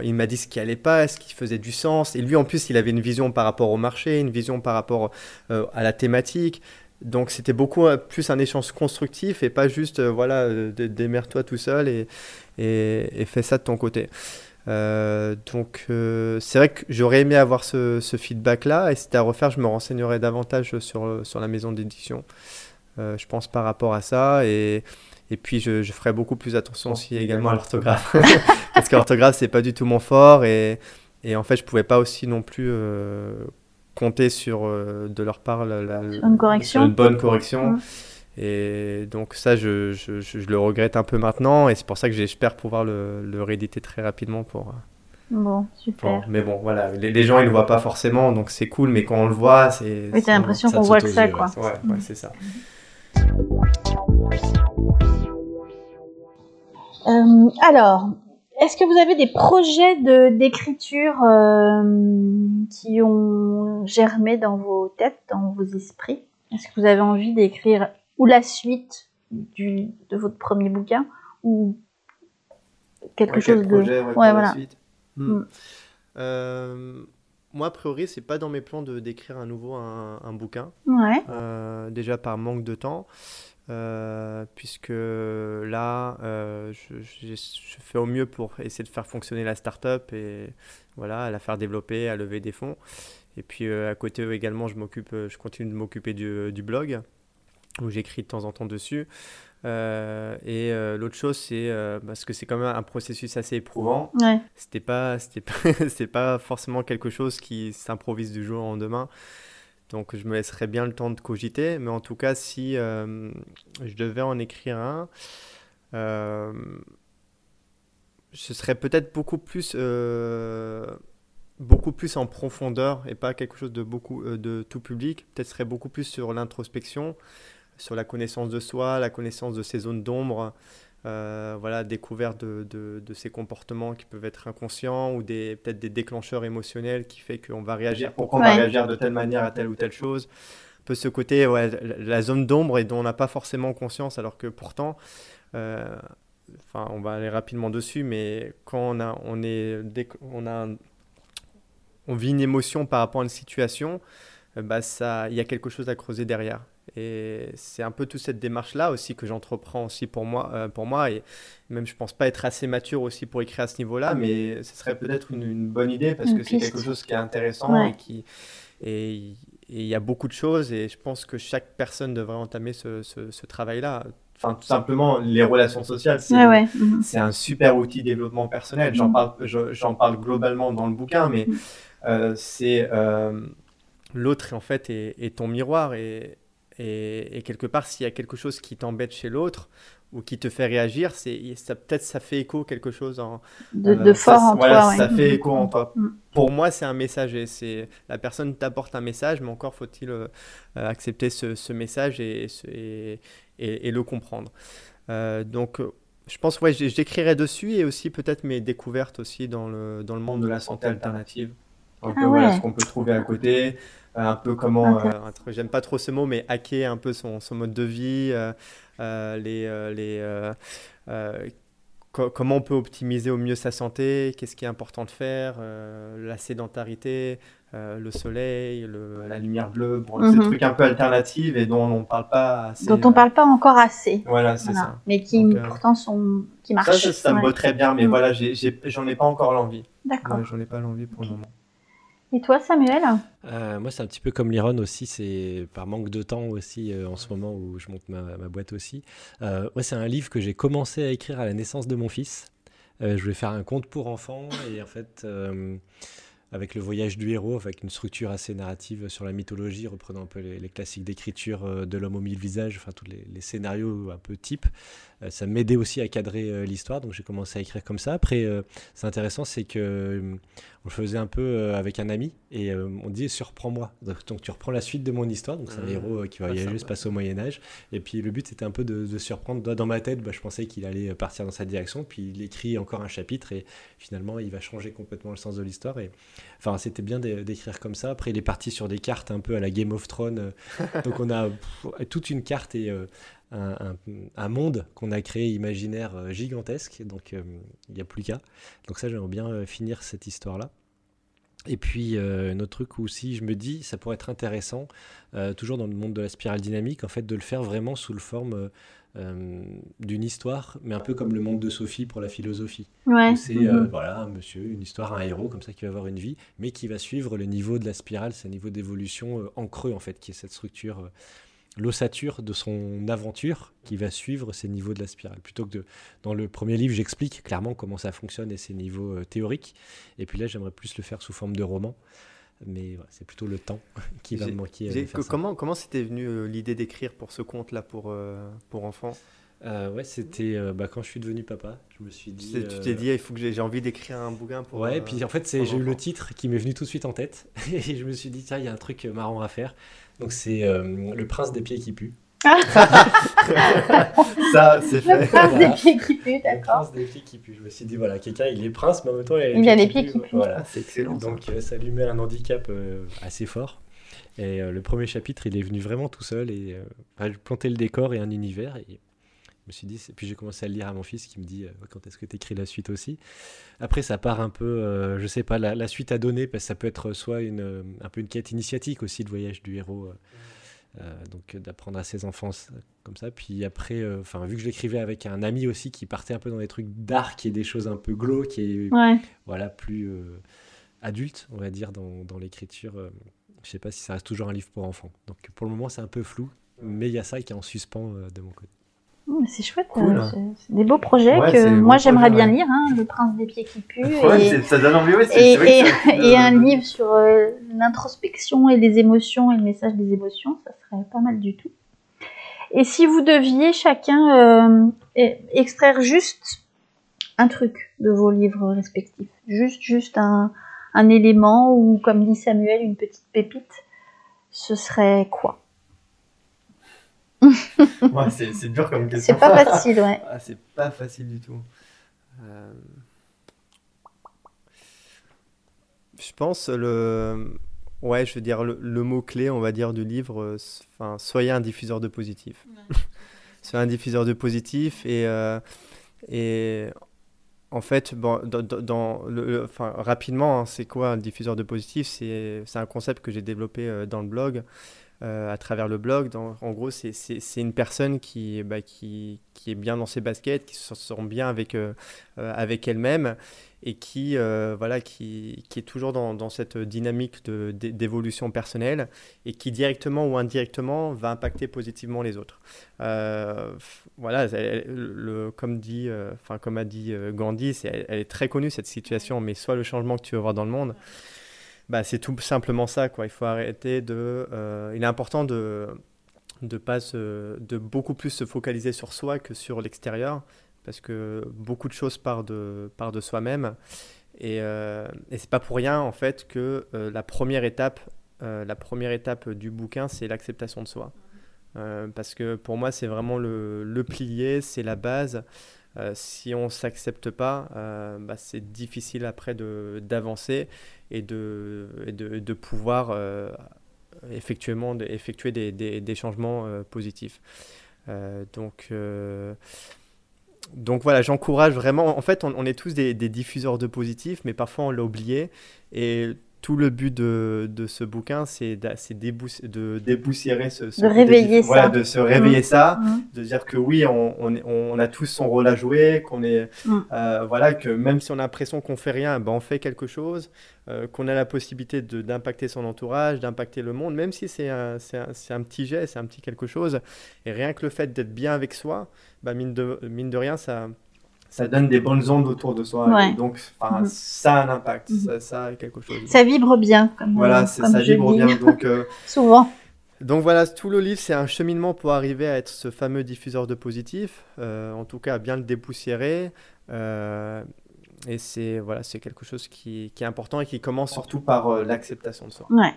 il m'a dit ce qui allait pas ce qui faisait du sens. Et lui en plus il avait une vision par rapport au marché une vision par rapport euh, à la thématique. Donc c'était beaucoup euh, plus un échange constructif et pas juste voilà dé- démerde-toi tout seul et, et, fais ça de ton côté. Donc c'est vrai que j'aurais aimé avoir ce, ce feedback là et si c'était à refaire je me renseignerais davantage sur, sur la maison d'édition je pense par rapport à ça et, et puis je, je ferai beaucoup plus attention aussi également à l'orthographe parce que l'orthographe c'est pas du tout mon fort et, et en fait je pouvais pas aussi non plus euh, compter sur euh, de leur part la, une correction. une bonne correction Mhm. et donc ça je, je, je- je le regrette un peu maintenant et c'est pour ça que j'espère pouvoir le, le rééditer très rapidement pour, Bon, super. mais bon, voilà, les, les gens ils le voient pas forcément, donc c'est cool, mais quand on le voit, c'est. Oui, t'as l'impression qu'on voit que ça, quoi. Ouais, ouais, c'est ça. Euh, alors, est-ce que vous avez des projets de d'écriture euh, qui ont germé dans vos têtes, dans vos esprits? Est-ce que vous avez envie d'écrire ou la suite du, de votre premier bouquin ou quelque Ouais, chose projet, de ouais, ouais pour la suite Mm. Hmm. Euh, moi, a priori, c'est pas dans mes plans de d'écrire à nouveau un, un bouquin. ouais Euh, déjà par manque de temps, euh, puisque là, euh, je, je- je fais au mieux pour essayer de faire fonctionner la startup et voilà, à la faire développer, à lever des fonds. Et puis euh, à côté également, je m'occupe, je continue de m'occuper du, du blog où j'écris de temps en temps dessus. Et l'autre chose, c'est parce que c'est quand même un processus assez éprouvant. ouais C'était pas, c'était pas, pas forcément quelque chose qui s'improvise du jour au lendemain. Donc je me laisserai bien le temps de cogiter. Mais en tout cas, si euh, je devais en écrire un, euh, ce serait peut-être beaucoup plus, euh, beaucoup plus en profondeur et pas quelque chose de beaucoup de tout public. Peut-être serait beaucoup plus sur l'introspection, sur la connaissance de soi, la connaissance de ses zones d'ombre. Euh, voilà, découverte de, de, de ces comportements qui peuvent être inconscients ou des peut-être des déclencheurs émotionnels qui fait qu'on va réagir, pourquoi on va réagir de telle manière à telle ou telle chose. Un peu ce côté, ouais, la, zone d'ombre et dont on n'a pas forcément conscience, alors que pourtant, euh, enfin, on va aller rapidement dessus, mais quand on a, on est, dès qu'on a, on vit une émotion par rapport à une situation, euh, bah ça, il y a quelque chose à creuser derrière. Et c'est un peu toute cette démarche-là aussi que j'entreprends aussi pour moi, euh, pour moi. Et même, je pense pas être assez mature aussi pour écrire à ce niveau-là, mais ce serait peut-être une, une bonne idée parce que c'est quelque chose qui est intéressant Ouais. et qui et il y a beaucoup de choses et je pense que chaque personne devrait entamer ce, ce, ce travail-là. Enfin, tout simplement, les relations sociales, c'est ouais ouais c'est un super outil de développement personnel. J'en Mm. parle, j'en parle globalement dans le bouquin, mais Mm. euh, c'est euh, l'autre en fait est, est ton miroir et, et, et quelque part s'il y a quelque chose qui t'embête chez l'autre ou qui te fait réagir, c'est ça peut-être ça fait écho quelque chose en de, euh, de ça- fort en voilà, toi ouais. ça fait écho en toi. Mm. Pour moi, c'est un messager. C'est la personne t'apporte un message, mais encore faut-il euh, accepter ce, ce message et, ce- et, et- et le comprendre. Euh, donc, je pense ouais, j'écrirai dessus et aussi peut-être mes découvertes aussi dans le dans le monde de la santé alternative. Un peu Ah voilà ce qu'on peut trouver à côté, euh, un peu comment, euh, j'aime pas trop ce mot, mais hacker un peu son, son mode de vie, euh, euh, les euh, les euh, euh, co- comment on peut optimiser au mieux sa santé, qu'est-ce qui est important de faire, euh, la sédentarité, euh, le soleil, le- la lumière bleue, bon, ces Mhm. trucs un peu alternatifs et dont on ne parle pas assez. dont on euh, parle pas encore assez Voilà, c'est Voilà. ça. mais qui Donc, euh, pourtant sont qui Ça, marchent ça, ça me Ouais. botte très bien, mais Mm. voilà, j'ai- j'ai- j'en ai, pas encore l'envie. d'accord Ouais, j'en ai pas l'envie pour le moment. Et toi Samuel Euh, moi, c'est un petit peu comme Liron aussi, c'est par manque de temps aussi euh, en ce moment où je monte ma, boîte aussi. Euh, moi, c'est un livre que j'ai commencé à écrire à la naissance de mon fils. Je voulais faire un conte pour enfants et en fait, avec le voyage du héros, avec une structure assez narrative sur la mythologie, reprenant un peu les, classiques d'écriture de l'homme aux mille visages, enfin tous les, les scénarios un peu type. Euh, ça m'aidait aussi à cadrer euh, l'histoire, donc j'ai commencé à écrire comme ça. Après, euh, c'est intéressant, c'est que on le faisait un peu avec un ami et on dit surprends-moi. Donc, donc, tu reprends la suite de mon histoire. Donc c'est un Mmh. héros qui va Ah, voyager, se passe au Moyen Âge. Et puis le but c'était un peu de, de surprendre. Dans- ma tête, bah, je pensais qu'il allait partir dans cette direction. Puis il écrit encore un chapitre et finalement il va changer complètement le sens de l'histoire. Et enfin c'était bien d'é- d'écrire comme ça. Après il est parti sur des cartes un peu à la Game of Thrones. donc on a toute une carte et euh, un, un- un monde qu'on a créé imaginaire euh, gigantesque. Donc euh, il n'y a plus qu'à. Donc ça j'aimerais bien euh, finir cette histoire là. Et puis, euh, un autre truc où aussi je me dis, ça pourrait être intéressant, euh, toujours dans le monde de la spirale dynamique, en fait, de le faire vraiment sous le forme euh, d'une histoire, mais un peu comme le monde de Sophie pour la philosophie. ouais C'est Mhm. voilà, un monsieur, une histoire, un héros comme ça qui va avoir une vie, mais qui va suivre le niveau de la spirale, c'est un niveau d'évolution en creux, en fait, qui est cette structure, l'ossature de son aventure qui va suivre ces niveaux de la spirale. Plutôt que de, dans le premier livre, j'explique clairement comment ça fonctionne et ces niveaux euh, théoriques. Et puis là, j'aimerais plus le faire sous forme de roman. Mais c'est plutôt le temps qui va me manquer. de faire ça. comment comment c'était venu euh, l'idée d'écrire pour ce conte-là pour, euh, pour enfants? Euh, ouais, c'était euh, bah, quand je suis devenu papa. Je me suis dit. Tu t'es- euh, dit, il faut que j'ai envie d'écrire un bouquin pour. Ouais, et puis en fait, j'ai eu le titre qui m'est venu tout de suite en tête. Et je me suis dit, tiens, il y a un truc marrant à faire. Donc, c'est euh, Le Prince des pieds qui puent. Ça, c'est Le fait. prince Voilà. des pieds qui pue, Le. Prince des pieds qui puent. Je me suis dit, voilà, quelqu'un, il est prince, mais en même temps, il a les Il a les pieds qui puent. Voilà. C'est excellent. Donc, euh, ça lui met un handicap euh, assez fort. Et euh, le premier chapitre, il est venu vraiment tout seul. Et euh, plantais le décor et un univers. Et me suis dit, puis j'ai commencé à le lire à mon fils qui me dit euh, quand est-ce que tu écris la suite aussi. Après, ça part un peu, euh, je sais pas, la, la suite à donner, parce que ça peut être soit une, euh, un peu une quête initiatique aussi, le voyage du héros. euh, donc d'apprendre à ses enfants comme ça. Puis après, enfin vu que je l'écrivais avec un ami aussi qui partait un peu dans des trucs dark et des choses un peu glauques et Ouais. voilà plus adulte, on va dire dans, dans l'écriture. je sais pas si ça reste toujours un livre pour enfants. Donc pour le moment c'est un peu flou, mais il y a ça qui est en suspens de mon côté. Mmh, C'est chouette, Cool. euh, c'est- des beaux projets Ouais, que moi j'aimerais bien ouais. lire, hein, Le Prince des pieds qui pue Ouais, et, ça donne envie, un livre sur euh, l'introspection et les émotions et le message des émotions, ça serait pas mal du tout. Et si vous deviez chacun euh, e- extraire juste un truc de vos livres respectifs, juste juste un, un élément ou comme dit Samuel une petite pépite, ce serait quoi? Ouais, c'est dur comme question. C'est pas facile, ouais. Ah, c'est pas facile du tout. Euh, Je pense le. Ouais, je veux dire, le, le mot-clé, on va dire, du livre, euh, enfin, soyez un diffuseur de positif. soyez un diffuseur de positif et, euh, et en fait, bon, dans, le, le- enfin, rapidement, hein, c'est quoi un diffuseur de positif? C'est c'est un concept que j'ai développé euh, dans le blog, euh, à travers le blog. Dans- en gros, c'est- une personne qui, bah, qui, qui est bien dans ses baskets, qui se sent bien avec, euh, euh, avec elle-même et qui, euh, voilà, qui, qui est toujours dans, dans cette dynamique d'évolution personnelle et qui directement ou indirectement va impacter positivement les autres. Euh, voilà, le, comme, dit, euh, comme a dit euh, Gandhi, elle, elle est très connue cette situation, mais soit le changement que tu veux voir dans le monde, bah, c'est tout simplement ça. Quoi. Il faut arrêter de. euh, il est important de de pas de beaucoup plus se focaliser sur soi que sur l'extérieur parce que beaucoup de choses partent de, partent de soi-même et, euh, et c'est pas pour rien en fait que euh, la première étape euh, la première étape du bouquin c'est l'acceptation de soi parce que pour moi c'est vraiment le, le pilier c'est la base si on s'accepte pas bah, c'est difficile après d'avancer et de, de, pouvoir euh, effectivement de- effectuer des, des, changements euh, positifs. Euh, donc, donc voilà, j'encourage vraiment. En fait, on, on est tous des, des diffuseurs de positifs, mais parfois on l'a oublié. Et tout le but de, de ce bouquin, c'est de dépoussiérer ce, ce De réveiller diff- voilà, ça. de se réveiller ça, Mhm. de dire que oui, on, on, est- on a tous son rôle à jouer, qu'on est, Mm. euh, voilà, que même si on a l'impression qu'on fait rien, ben on fait quelque chose, euh, qu'on a la possibilité de- d'impacter son entourage, d'impacter le monde, même si c'est un, petit geste, c'est un petit quelque chose. Et rien que le fait d'être bien avec soi, mine, de, mine de rien, ça, ça donne des bonnes ondes autour de soi. Ouais. Et donc, Mhm. ça a un impact, Mhm. ça, ça a quelque chose. Ça vibre bien, comme, voilà, euh, comme ça vibre dis bien. Donc, euh, souvent. donc voilà, tout le livre, c'est un cheminement pour arriver à être ce fameux diffuseur de positif, euh, en tout cas à bien le dépoussiérer. euh, et c'est voilà, c'est quelque chose qui, qui est important et qui commence surtout par euh, l'acceptation de soi. Ouais.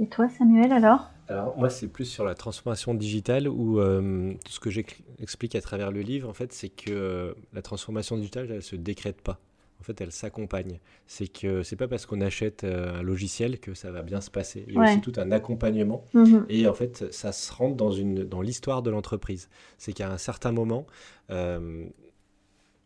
Et toi, Samuel, alors? Alors moi c'est plus sur la transformation digitale où euh, tout ce que j'explique à travers le livre en fait c'est que euh, la transformation digitale elle se décrète pas. En fait elle s'accompagne. C'est que c'est pas parce qu'on achète euh, un logiciel que ça va bien se passer. Il y a Ouais. aussi tout un accompagnement Mhm. et en fait ça se rentre dans une dans l'histoire de l'entreprise. C'est qu'à un certain moment euh,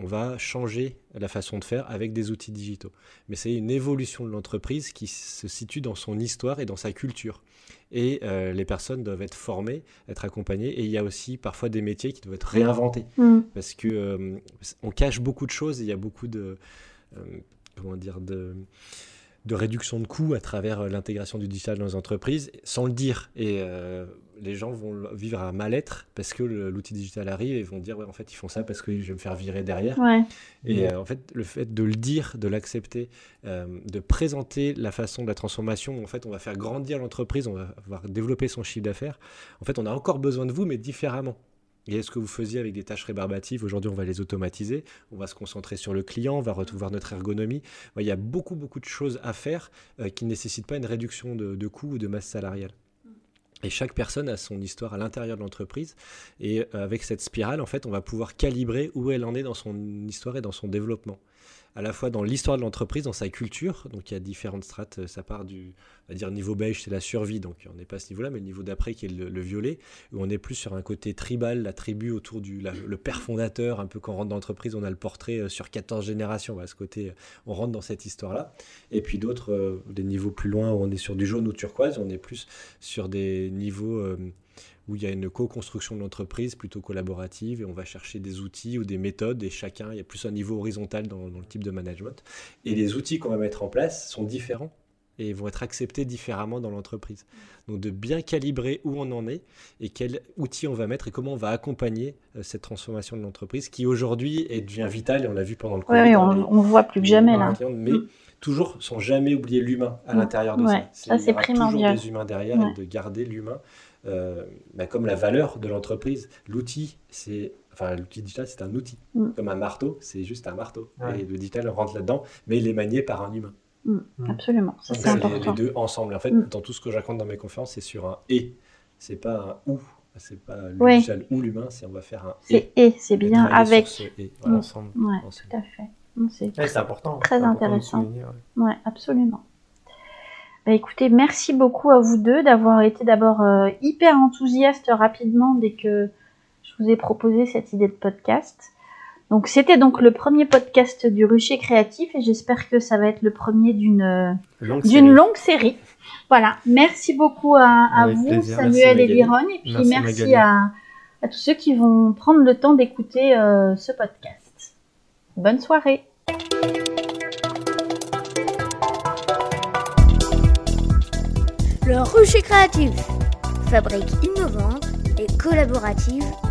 on va changer la façon de faire avec des outils digitaux. Mais c'est une évolution de l'entreprise qui se situe dans son histoire et dans sa culture. Et euh, les personnes doivent être formées, être accompagnées. Et il y a aussi parfois des métiers qui doivent être réinventés. Mhm. Parce que euh, on cache beaucoup de choses. et Il y a beaucoup de, euh, comment dire, de, de réduction de coûts à travers euh, l'intégration du digital dans les entreprises, sans le dire. Et euh, les gens vont vivre un mal-être parce que l'outil digital arrive et vont dire, ouais, en fait, ils font ça parce que je vais me faire virer derrière. Ouais. Et euh, en fait, le fait de le dire, de l'accepter, euh, de présenter la façon de la transformation, en fait, on va faire grandir l'entreprise, on va, va développer son chiffre d'affaires. En fait, on a encore besoin de vous, mais différemment. et ce que vous faisiez avec des tâches rébarbatives, aujourd'hui on va les automatiser, on va se concentrer sur le client, on va retrouver notre ergonomie. Il y a beaucoup beaucoup de choses à faire euh, qui ne nécessitent pas une réduction de, de coûts ou de masse salariale. Et chaque personne a son histoire à l'intérieur de l'entreprise. Et euh, avec cette spirale, en fait, on va pouvoir calibrer où elle en est dans son histoire et dans son développement à la fois dans l'histoire de l'entreprise, dans sa culture. Donc il y a différentes strates. Ça part du on va dire niveau beige, c'est la survie. Donc on n'est pas à ce niveau-là, mais le niveau d'après qui est le, violet, où on est plus sur un côté tribal, la tribu autour du le père fondateur. Un peu quand on rentre dans l'entreprise, on a le portrait euh, sur 14 générations. Ce côté, on rentre dans cette histoire-là. Et puis d'autres, euh, des niveaux plus loin, où on est sur du jaune ou turquoise, on est plus sur des niveaux euh, où il y a une co-construction de l'entreprise plutôt collaborative et on va chercher des outils ou des méthodes et chacun, il y a plus un niveau horizontal dans, le type de management. Et les outils qu'on va mettre en place sont différents et vont être acceptés différemment dans l'entreprise. Donc de bien calibrer où on en est et quels outils on va mettre et comment on va accompagner euh, cette transformation de l'entreprise qui aujourd'hui devient vitale et on l'a vu pendant le Covid. Oui, on, ne voit plus que jamais là. mais mm. Toujours sans jamais oublier l'humain à l'intérieur de ça. Ça c'est primordial. Toujours des humains derrière et de garder l'humain euh, bah, comme la valeur de l'entreprise. L'outil, c'est enfin l'outil digital, c'est un outil. Mm. Comme un marteau, c'est juste un marteau. Et le digital rentre là-dedans, mais il est manié par un humain. Mm. Mm. Absolument, c'est important. Les, deux ensemble. En fait, dans tout ce que je raconte dans mes conférences, c'est sur un et. C'est pas un ou. C'est pas le digital ou l'humain, c'est on va faire un et. C'est et, c'est bien avec. Et, ensemble. Ouais, tout à fait. C'est important. Très intéressant. ouais, absolument. Bah, écoutez, merci beaucoup à vous deux d'avoir été d'abord euh, hyper enthousiaste rapidement dès que je vous ai proposé cette idée de podcast. Donc c'était donc le premier podcast du Rucher Créatif et j'espère que ça va être le premier d'une d'une longue série. Voilà, merci beaucoup à, vous Samuel et Liron et puis merci, à, tous ceux qui vont prendre le temps d'écouter euh, ce podcast. Bonne soirée. Le Rucher Créatif, fabrique innovante et collaborative à 3.